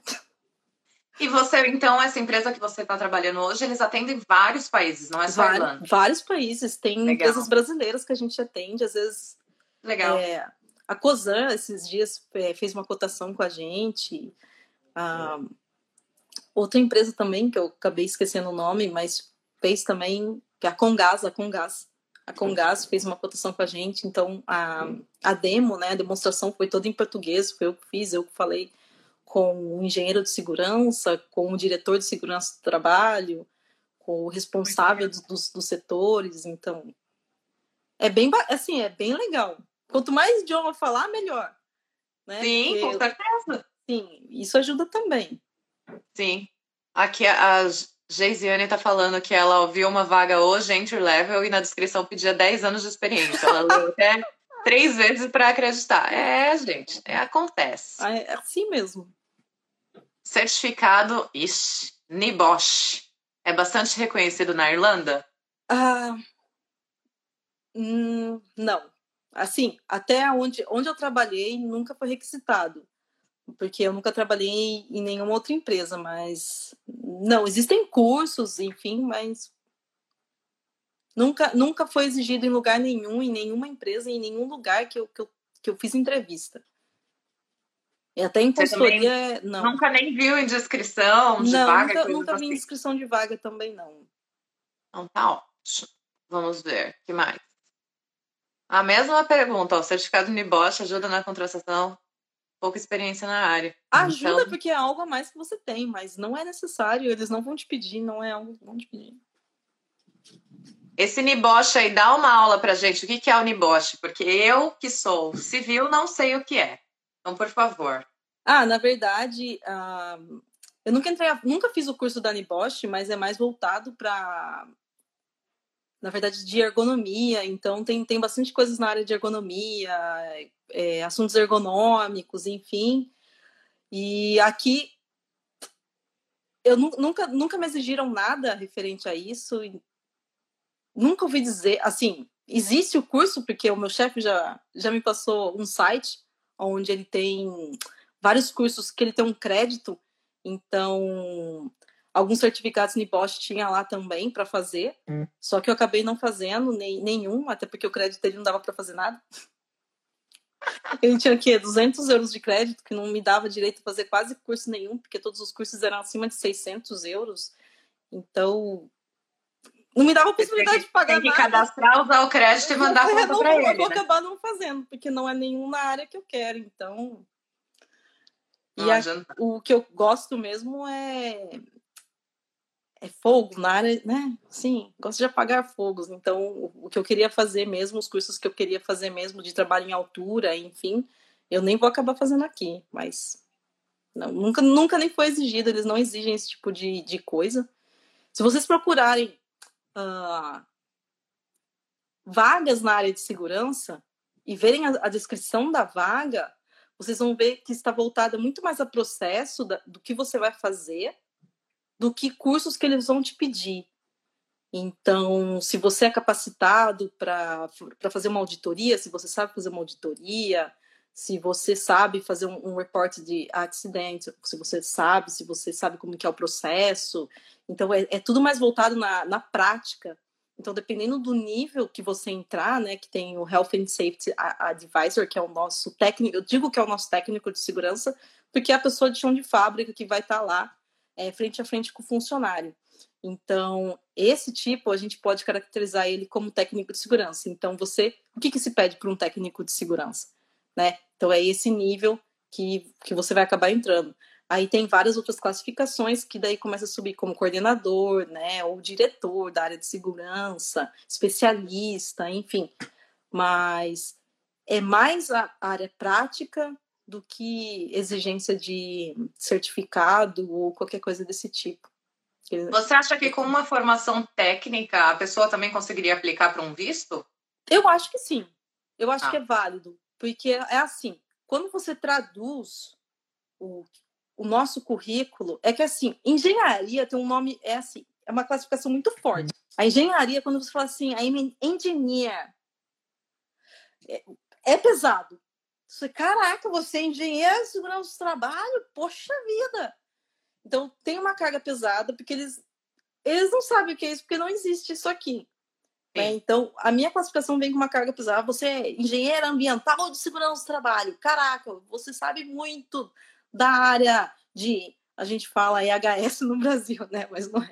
Speaker 1: E você, então, essa empresa que você está trabalhando hoje, eles atendem vários países, não é só
Speaker 2: vários, Irlanda? Vários países. Tem Legal. empresas brasileiras que a gente atende, às vezes.
Speaker 1: Legal.
Speaker 2: É, a Cosan, esses dias, é, fez uma cotação com a gente. Ah, outra empresa também, que eu acabei esquecendo o nome, mas fez também, que é a Congás, a Congás a Congás fez uma cotação com a gente, então a, a demo, né, a demonstração foi toda em português, foi eu que fiz, eu que falei com o engenheiro de segurança, com o diretor de segurança do trabalho, com o responsável dos, dos, dos setores, então é bem assim, é bem legal. Quanto mais idioma falar, melhor. Né?
Speaker 1: Sim, Porque, com certeza.
Speaker 2: Sim, isso ajuda também.
Speaker 1: Sim. Aqui as Geisiane tá falando que ela ouviu uma vaga hoje, entry level, e na descrição pedia 10 anos de experiência. Ela leu até três vezes para acreditar. É, gente, é, acontece.
Speaker 2: Ah, é assim mesmo.
Speaker 1: Certificado, ixi, NIBOSH. É bastante reconhecido na Irlanda?
Speaker 2: Ah, hum, não. Assim, até onde, onde eu trabalhei, nunca foi requisitado porque eu nunca trabalhei em nenhuma outra empresa, mas não, existem cursos, enfim, mas nunca, nunca foi exigido em lugar nenhum, em nenhuma empresa, em nenhum lugar que eu, que eu, que eu fiz entrevista. E até em consultoria, não.
Speaker 1: Nunca nem viu em descrição de
Speaker 2: não,
Speaker 1: vaga?
Speaker 2: Nunca, nunca vi em descrição de vaga também, não.
Speaker 1: Então tá ótimo. Vamos ver, que mais? A mesma pergunta, o certificado NIBOSH ajuda na contratação pouca experiência na área.
Speaker 2: Ajuda então... porque é algo a mais que você tem, mas não é necessário, eles não vão te pedir, não é algo que vão te pedir.
Speaker 1: Esse Nibosh aí, dá uma aula pra gente. O que é o Nibosh? Porque eu, que sou civil, não sei o que é. Então, por favor.
Speaker 2: Ah, na verdade, uh, eu nunca entrei, nunca fiz o curso da Nibosh, mas é mais voltado para na verdade, de ergonomia. Então, tem, tem bastante coisas na área de ergonomia, é, assuntos ergonômicos, enfim. E aqui eu nunca, nunca me exigiram nada referente a isso. Nunca ouvi dizer, assim, existe o curso, porque o meu chefe já, já me passou um site onde ele tem vários cursos que ele tem um crédito, então alguns certificados Nibosh tinha lá também para fazer, hum. só que eu acabei não fazendo nem, nenhum, até porque o crédito dele não dava para fazer nada. Ele tinha que 200 euros de crédito, que não me dava direito a fazer quase curso nenhum, porque todos os cursos eram acima de 600 euros. Então, não me dava a possibilidade
Speaker 1: que,
Speaker 2: de pagar
Speaker 1: tem que nada. cadastrar, usar o crédito e mandar conta para ele. Eu
Speaker 2: vou
Speaker 1: né?
Speaker 2: acabar não fazendo, porque não é nenhuma área que eu quero. Então, e a, o que eu gosto mesmo é é fogo na área, né? Sim, gosto de apagar fogos. Então, o que eu queria fazer mesmo, os cursos que eu queria fazer mesmo de trabalho em altura, enfim, eu nem vou acabar fazendo aqui, mas Não, nunca, nunca nem foi exigido, eles não exigem esse tipo de, de coisa. Se vocês procurarem uh, vagas na área de segurança e verem a, a, descrição da vaga, vocês vão ver que está voltada muito mais a processo da, do que você vai fazer do que cursos que eles vão te pedir. Então, se você é capacitado para fazer uma auditoria, se você sabe fazer uma auditoria, se você sabe fazer um, um report de acidente, se você sabe, se você sabe como que é o processo. Então, é, é tudo mais voltado na, na prática. Então, dependendo do nível que você entrar, né, que tem o Health and Safety Advisor, que é o nosso técnico, eu digo que é o nosso técnico de segurança, porque é a pessoa de chão de fábrica que vai estar tá lá é, frente a frente com o funcionário. Então, esse tipo a gente pode caracterizar ele como técnico de segurança. Então, você, o que, que se pede para um técnico de segurança? Né? Então, é esse nível que, que você vai acabar entrando. Aí tem várias outras classificações que daí começa a subir como coordenador, né, ou diretor da área de segurança, especialista, enfim. Mas é mais a área prática do que exigência de certificado ou qualquer coisa desse tipo.
Speaker 3: Você acha que com uma formação técnica a pessoa também conseguiria aplicar para um visto?
Speaker 2: Eu acho que sim. Eu acho ah. que é válido. Porque é assim, quando você traduz o, o nosso currículo, é que assim, engenharia tem um nome, é assim, é uma classificação muito forte. A engenharia, quando você fala assim, a engineer, é, é pesado. Caraca, você é engenheiro de segurança do trabalho? Poxa vida! Então tem uma carga pesada, porque eles, eles não sabem o que é isso, porque não existe isso aqui. Né? Então, a minha classificação vem com uma carga pesada. Você é engenheiro ambiental ou de segurança do trabalho. Caraca, você sabe muito da área de. A gente fala EHS no Brasil, né? Mas não é.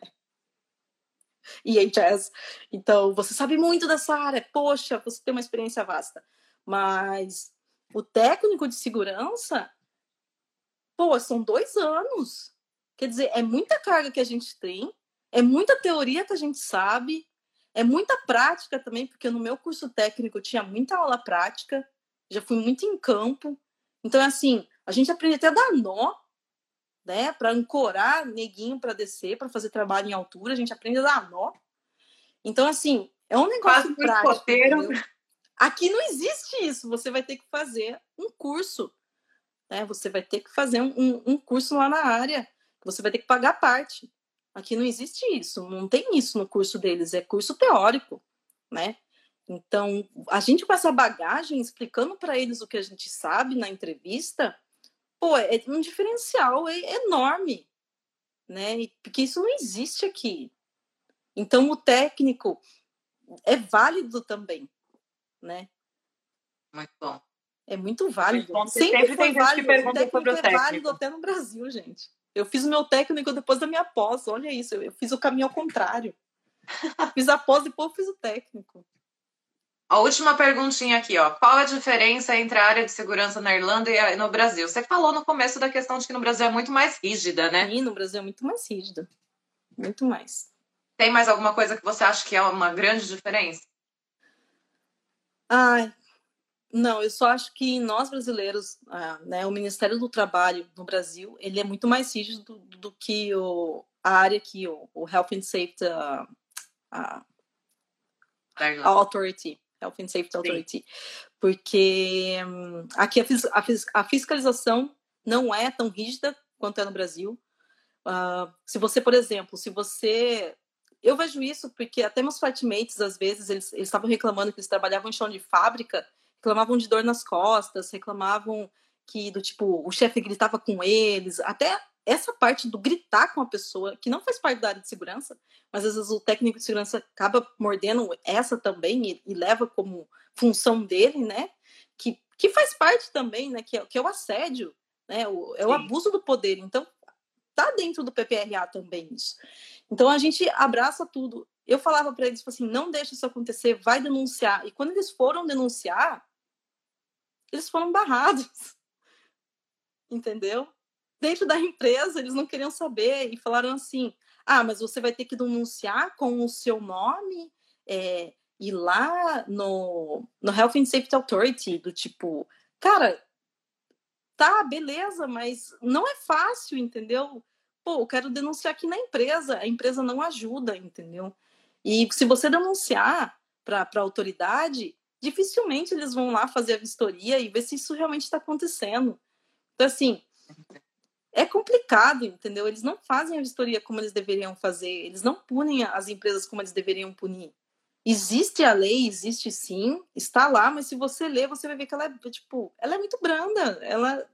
Speaker 2: IHS. Então, você sabe muito dessa área. Poxa, você tem uma experiência vasta. Mas o técnico de segurança, pô, são dois anos. Quer dizer, é muita carga que a gente tem, é muita teoria que a gente sabe, é muita prática também, porque no meu curso técnico tinha muita aula prática, já fui muito em campo. Então, assim, a gente aprende até a dar nó, né, para ancorar neguinho para descer, para fazer trabalho em altura, a gente aprende a dar nó. Então, assim, é um negócio Quase prático. Aqui não existe isso, você vai ter que fazer um curso, né? Você vai ter que fazer um, um curso lá na área você vai ter que pagar parte. Aqui não existe isso, não tem isso no curso deles, é curso teórico, né? Então, a gente com essa bagagem, explicando para eles o que a gente sabe na entrevista, pô, é um diferencial é enorme, né? Porque isso não existe aqui. Então, o técnico é válido também, né?
Speaker 3: Muito bom.
Speaker 2: É muito válido. Muito sempre, sempre foi válido. O técnico é válido até no Brasil, gente. Eu fiz o meu técnico depois da minha pós. Olha isso, eu fiz o caminho ao contrário. fiz a pós e depois fiz o técnico.
Speaker 3: A última perguntinha aqui, ó. Qual a diferença entre a área de segurança na Irlanda e no Brasil? Você falou no começo da questão de que no Brasil é muito mais rígida, né?
Speaker 2: Sim, no Brasil é muito mais rígida. Muito mais.
Speaker 3: Tem mais alguma coisa que você acha que é uma grande diferença?
Speaker 2: Ai, não, eu só acho que nós brasileiros, ah, né, o Ministério do Trabalho no Brasil, ele é muito mais rígido do, do que o, a área aqui, o, o Health and Safety uh, uh, Authority, Health and Safety Authority, Sim. porque um, aqui a, a, a, fiscalização não é tão rígida quanto é no Brasil. Uh, se você, por exemplo, se você eu vejo isso porque até meus flatmates, às vezes, eles estavam reclamando que eles trabalhavam em chão de fábrica reclamavam de dor nas costas, reclamavam que do tipo o chefe gritava com eles, até essa parte do gritar com a pessoa, que não faz parte da área de segurança, mas às vezes o técnico de segurança acaba mordendo essa também e, e leva como função dele, né? Que, que faz parte também, né? Que é, que é o assédio, né? O, é o abuso do poder. Então, tá dentro do PPRA também isso. Então a gente abraça tudo. Eu falava para eles tipo assim, não deixa isso acontecer, vai denunciar. E quando eles foram denunciar, eles foram barrados. Entendeu? Dentro da empresa, eles não queriam saber e falaram assim: ah, mas você vai ter que denunciar com o seu nome é, e lá no, no Health and Safety Authority, do tipo, cara, Tá, beleza, mas não é fácil, entendeu? Pô, eu quero denunciar aqui na empresa, a empresa não ajuda, entendeu? E se você denunciar para a autoridade, dificilmente eles vão lá fazer a vistoria e ver se isso realmente está acontecendo. Então, assim, é complicado, entendeu? Eles não fazem a vistoria como eles deveriam fazer, eles não punem as empresas como eles deveriam punir. Existe a lei, existe sim, está lá, mas se você ler, você vai ver que ela é, tipo, ela é muito branda. Ela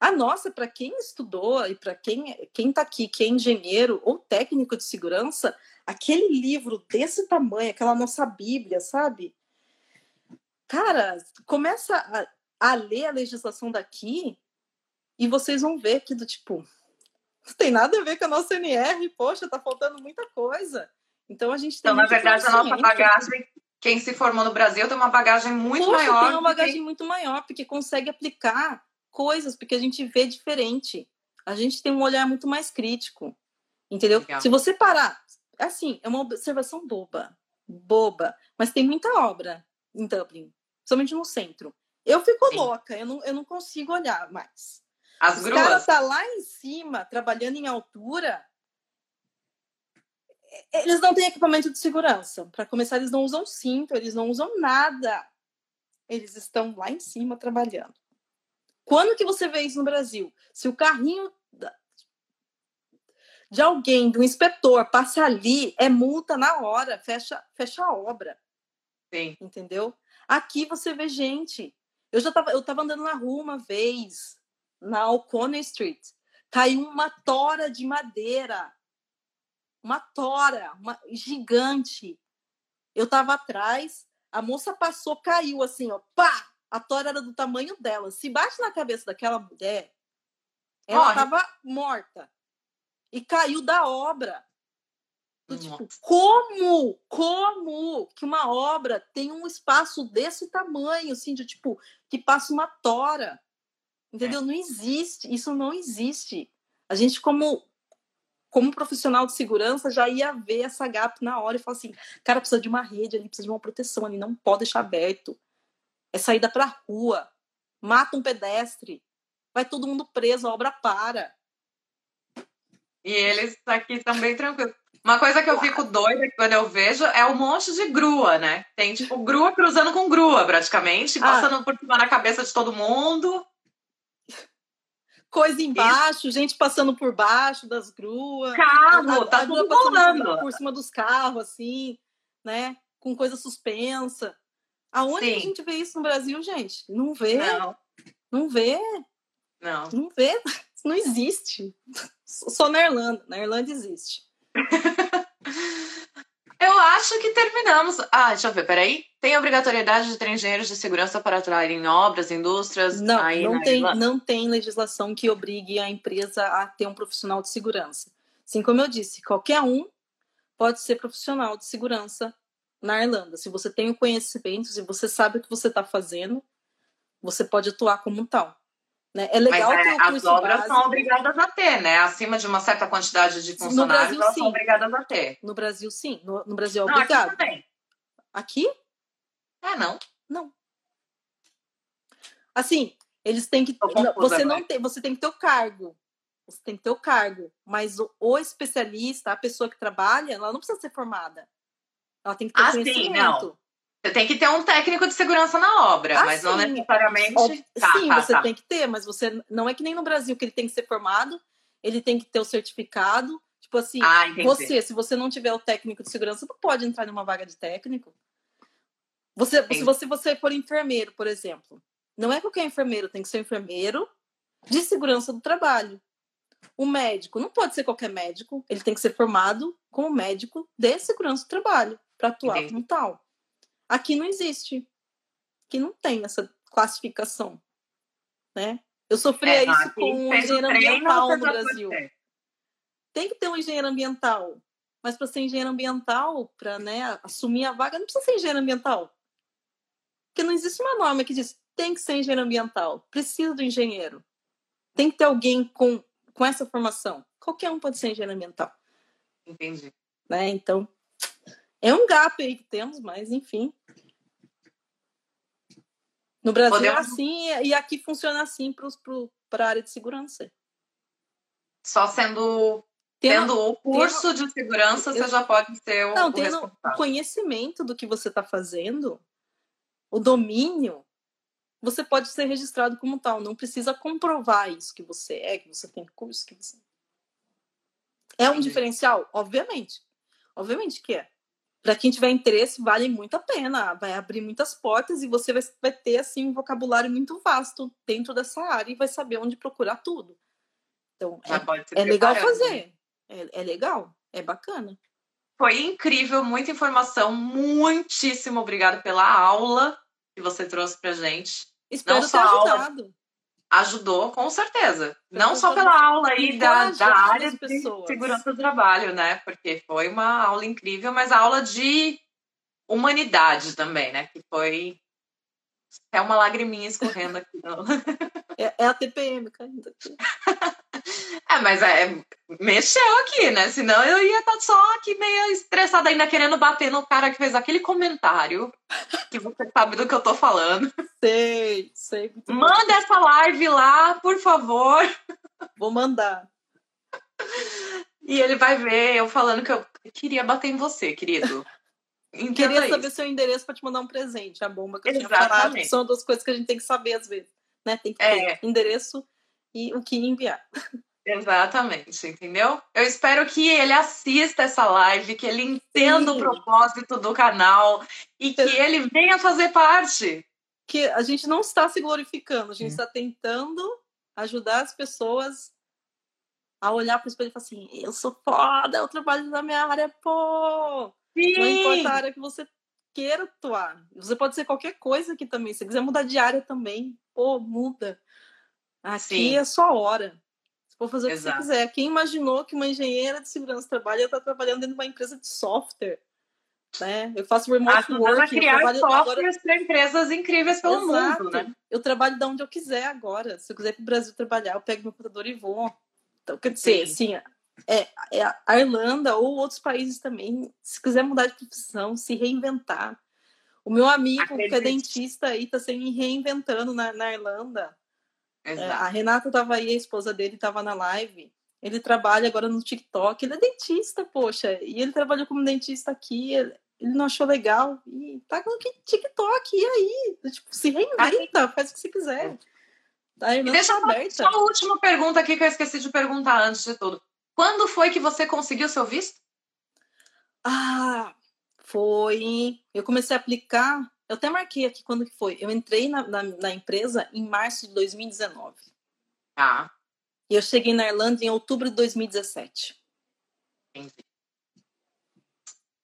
Speaker 2: a nossa, para quem estudou e para quem quem está aqui, que é engenheiro ou técnico de segurança, aquele livro desse tamanho, aquela nossa Bíblia, sabe? Cara, começa a, a ler a legislação daqui e vocês vão ver que do tipo não tem nada a ver com a nossa NR, poxa, tá faltando muita coisa. Então a gente tem
Speaker 3: Então, na verdade, a nossa bagagem, quem se formou no Brasil tem uma bagagem muito
Speaker 2: poxa,
Speaker 3: maior.
Speaker 2: Tem uma bagagem muito maior, porque consegue aplicar coisas, porque a gente vê diferente. A gente tem um olhar muito mais crítico. Entendeu? Legal. Se você parar, assim, é uma observação boba, boba, mas tem muita obra em Dublin, somente no centro. Eu fico Sim. louca, eu não, eu não consigo olhar mais.
Speaker 3: As
Speaker 2: Os
Speaker 3: gruas.
Speaker 2: caras tá lá em cima, trabalhando em altura. Eles não têm equipamento de segurança. Para começar, eles não usam cinto, eles não usam nada. Eles estão lá em cima trabalhando. Quando que você vê isso no Brasil? Se o carrinho de alguém, do inspetor, passa ali, é multa na hora, fecha, fecha a obra.
Speaker 3: Sim.
Speaker 2: Entendeu? Aqui você vê gente. Eu já tava, eu tava andando na rua uma vez, na O'Connor Street. Caiu uma tora de madeira. Uma tora, uma gigante. Eu tava atrás, a moça passou, caiu assim, ó, pá! A tora era do tamanho dela. Se bate na cabeça daquela mulher, ela
Speaker 3: Morre.
Speaker 2: tava morta. E caiu da obra. Do tipo, como? Como que uma obra tem um espaço desse tamanho, assim, de tipo, que passa uma tora? Entendeu? É. Não existe, isso não existe. A gente, como, como profissional de segurança, já ia ver essa gap na hora e falar assim: cara, precisa de uma rede ali, precisa de uma proteção ali, não pode deixar aberto. É saída pra rua, mata um pedestre, vai todo mundo preso, a obra para.
Speaker 3: E eles aqui estão bem tranquilos. Uma coisa que eu fico doida quando eu vejo é um monte de grua, né? Tem, tipo, grua cruzando com grua, praticamente, passando ah. por cima da cabeça de todo mundo.
Speaker 2: Coisa embaixo, gente passando por baixo das gruas.
Speaker 3: Carro, a, tá a tudo rolando.
Speaker 2: Por cima dos carros, assim, né? Com coisa suspensa. Aonde Sim. a gente vê isso no Brasil, gente? Não vê.
Speaker 3: Não.
Speaker 2: Não vê.
Speaker 3: Não.
Speaker 2: Não vê. Não existe. Só na Irlanda. Na Irlanda existe.
Speaker 3: Eu acho que terminamos. Ah, deixa eu ver, peraí. Tem obrigatoriedade de ter engenheiros de segurança para atuar em obras, indústrias?
Speaker 2: Não,
Speaker 3: aí
Speaker 2: não, tem, não tem legislação que obrigue a empresa a ter um profissional de segurança. Assim como eu disse, qualquer um pode ser profissional de segurança na Irlanda. Se você tem o conhecimento, se você sabe o que você está fazendo, você pode atuar como tal. Né? É legal
Speaker 3: Mas,
Speaker 2: ter
Speaker 3: é, as obras básico. são obrigadas a ter, né? Acima de uma certa quantidade de funcionários,
Speaker 2: Brasil,
Speaker 3: elas
Speaker 2: sim.
Speaker 3: são obrigadas a ter.
Speaker 2: No Brasil, sim. No, no Brasil é
Speaker 3: Não,
Speaker 2: obrigado.
Speaker 3: aqui também.
Speaker 2: Aqui?
Speaker 3: Ah, não.
Speaker 2: Não. Assim, eles têm que.
Speaker 3: Confusa
Speaker 2: Você não tem, você tem que ter o cargo. Você tem que ter o cargo. Mas o, o especialista, a pessoa que trabalha, ela não precisa ser formada. Ela tem que ter
Speaker 3: Ah, sim,
Speaker 2: conhecimento.
Speaker 3: não. Você tem que ter um técnico de segurança na obra,
Speaker 2: Ah,
Speaker 3: mas não
Speaker 2: sim.
Speaker 3: necessariamente.
Speaker 2: Óbvio-
Speaker 3: Tá,
Speaker 2: sim,
Speaker 3: tá,
Speaker 2: você
Speaker 3: tá.
Speaker 2: tem que ter, mas você não é que nem no Brasil que ele tem que ser formado, ele tem que ter o certificado. Tipo assim,
Speaker 3: Ah,
Speaker 2: você, se você não tiver o técnico de segurança, não pode entrar numa vaga de técnico. Você,
Speaker 3: Entendi.
Speaker 2: se você, você for enfermeiro, por exemplo, não é qualquer enfermeiro, tem que ser enfermeiro de segurança do trabalho. O médico não pode ser qualquer médico, ele tem que ser formado como médico de segurança do trabalho para atuar
Speaker 3: Entendi.
Speaker 2: como tal. Aqui não existe. Aqui não tem essa classificação, né? Eu sofria
Speaker 3: É,
Speaker 2: isso com um engenheiro ambiental no Brasil. Tem que ter um engenheiro ambiental, mas para ser engenheiro ambiental, para né, assumir a vaga, não precisa ser engenheiro ambiental. Porque não existe uma norma que diz tem que ser engenheiro ambiental, precisa do engenheiro. Tem que ter alguém com, com essa formação. Qualquer um pode ser engenheiro ambiental.
Speaker 3: Entendi.
Speaker 2: né? Então, é um gap aí que temos, mas enfim. No Brasil é Podemos... é assim e aqui funciona assim para a área de segurança.
Speaker 1: Só sendo tendo o curso tendo, de segurança, eu, você já pode ser o, não, o tendo
Speaker 2: o conhecimento do que você está fazendo, o domínio, você pode ser registrado como tal. Não precisa comprovar isso que você é, que você tem curso, que você é um diferencial, obviamente, obviamente que é. Para quem tiver interesse, vale muito a pena, vai abrir muitas portas e você vai, vai ter assim um vocabulário muito vasto dentro dessa área e vai saber onde procurar tudo. Então, é, é legal fazer. É, é legal, é bacana.
Speaker 1: Foi incrível, muita informação. Muitíssimo obrigada pela aula que você trouxe pra gente.
Speaker 2: Espero Não ter ajudado. Aula,
Speaker 1: ajudou, com certeza. Eu Não só pela aula aí da, da área de segurança do trabalho, né? Porque foi uma aula incrível, mas a aula de humanidade também, né? Que foi é uma lagriminha escorrendo aqui.
Speaker 2: é, é, a TPM caindo aqui.
Speaker 1: É, mas é, mexeu aqui, né? Senão eu ia estar tá só aqui meio estressada ainda querendo bater no cara que fez aquele comentário. Que você sabe do que eu tô falando.
Speaker 2: Sei, sei.
Speaker 1: Manda bem. essa live lá, por favor.
Speaker 2: Vou mandar.
Speaker 1: E ele vai ver eu falando que eu queria bater em você, querido.
Speaker 2: Entenda queria isso. saber seu endereço para te mandar um presente, a bomba que eu Exatamente. tinha falado. São duas coisas que a gente tem que saber às vezes. Né? Tem que ter é. endereço e o que enviar.
Speaker 1: Exatamente, entendeu? Eu espero que ele assista essa live, que ele entenda Sim. o propósito do canal e que ele venha fazer parte.
Speaker 2: Que a gente não está se glorificando, a gente está tentando ajudar as pessoas a olhar para o espelho e falar assim: eu sou foda, eu trabalho na minha área, pô. Sim. Não importa a área que você queira atuar. Você pode ser qualquer coisa aqui também. Se quiser mudar de área também, pô, muda. Aqui Sim. é só hora. Vou fazer o Exato. que você quiser. Quem imaginou que uma engenheira de segurança do trabalho ia estar trabalhando dentro de uma empresa de software? Né? Eu faço remote work. A
Speaker 1: criar eu softwares agora... para empresas incríveis pelo Exato. mundo, né?
Speaker 2: Eu trabalho de onde eu quiser agora. Se eu quiser para o Brasil trabalhar, eu pego meu computador e vou. Então, quer dizer, Sim. assim, é, é a Irlanda ou outros países também, se quiser mudar de profissão, se reinventar. O meu amigo, Acredite. que é dentista aí, está se reinventando na, na Irlanda. É, a Renata estava aí, a esposa dele estava na live. Ele trabalha agora no TikTok. Ele é dentista, poxa. E ele trabalhou como dentista aqui. Ele não achou legal. E tá no TikTok. E aí? Tipo, se reinventa, faz o que você quiser.
Speaker 1: Tá, deixa tá aberta. só a última pergunta aqui que eu esqueci de perguntar antes de tudo. Quando foi que você conseguiu seu visto?
Speaker 2: Ah, foi. Eu comecei a aplicar eu até marquei aqui quando que foi. Eu entrei na, na, na empresa em março de 2019.
Speaker 1: Ah.
Speaker 2: E eu cheguei na Irlanda em outubro de 2017.
Speaker 1: Entendi.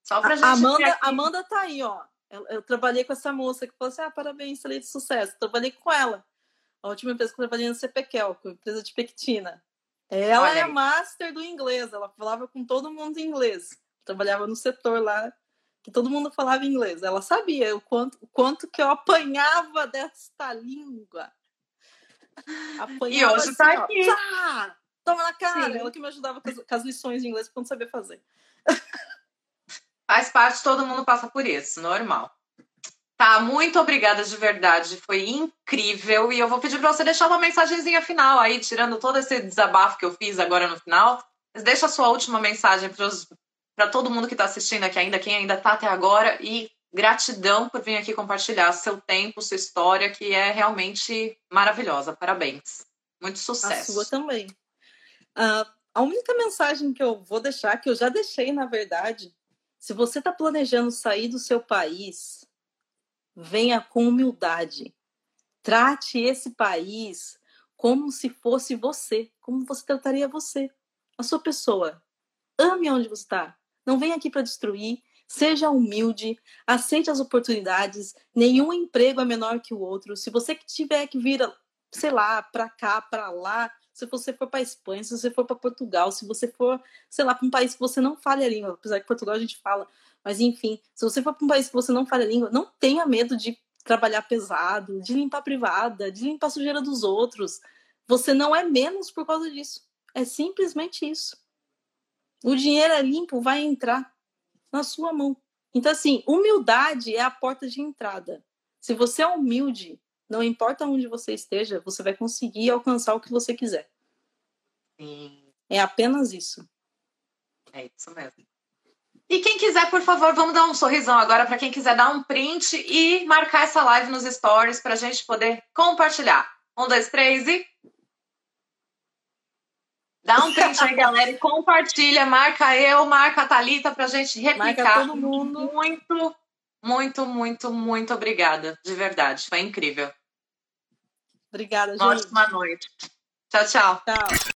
Speaker 2: Só pra a, gente Amanda, Amanda tá aí, ó. Eu, eu, trabalhei com essa moça que falou assim: ah, parabéns, excelente sucesso. Trabalhei com ela. A última empresa que eu trabalhei no CPQL, com a empresa de Pectina. Ela Olha é master do inglês, ela falava com todo mundo em inglês. Trabalhava no setor lá que todo mundo falava inglês. Ela sabia o quanto, o quanto que eu apanhava desta língua.
Speaker 1: Apanhava e hoje assim, tá aqui.
Speaker 2: Tá, toma na cara. Sim. Ela que me ajudava com as, com as lições de inglês porque eu não sabia fazer.
Speaker 1: Faz parte, todo mundo passa por isso, normal. Tá, muito obrigada de verdade, foi incrível. E eu vou pedir para você deixar uma mensagenzinha final aí, tirando todo esse desabafo que eu fiz agora no final. Deixa a sua última mensagem para os para todo mundo que está assistindo aqui ainda, quem ainda está até agora, e gratidão por vir aqui compartilhar seu tempo, sua história, que é realmente maravilhosa. Parabéns. Muito sucesso.
Speaker 2: A sua também. Uh, a única mensagem que eu vou deixar, que eu já deixei, na verdade, se você está planejando sair do seu país, venha com humildade. Trate esse país como se fosse você, como você trataria você, a sua pessoa. Ame onde você está. Não venha aqui para destruir. Seja humilde, aceite as oportunidades. Nenhum emprego é menor que o outro. Se você tiver que vir, sei lá, para cá, para lá, se você for para Espanha, se você for para Portugal, se você for, sei lá, para um país que você não fale a língua, apesar que Portugal a gente fala, mas enfim, se você for para um país que você não fale a língua, não tenha medo de trabalhar pesado, de limpar privada, de limpar a sujeira dos outros. Você não é menos por causa disso. É simplesmente isso. O dinheiro é limpo vai entrar na sua mão. Então, assim, humildade é a porta de entrada. Se você é humilde, não importa onde você esteja, você vai conseguir alcançar o que você quiser.
Speaker 1: Sim,
Speaker 2: É apenas isso.
Speaker 1: é isso mesmo. E quem quiser, por favor, vamos dar um sorrisão agora para quem quiser dar um print e marcar essa live nos stories para a gente poder compartilhar. Um, dois, três e. Dá um print aí, galera, e compartilha. Marca eu, marca a Thalita pra gente replicar.
Speaker 2: Marca todo mundo.
Speaker 1: Muito, muito, muito, muito obrigada. De verdade. Foi incrível.
Speaker 2: Obrigada, gente.
Speaker 1: Ótima noite. Tchau, tchau.
Speaker 2: Tchau.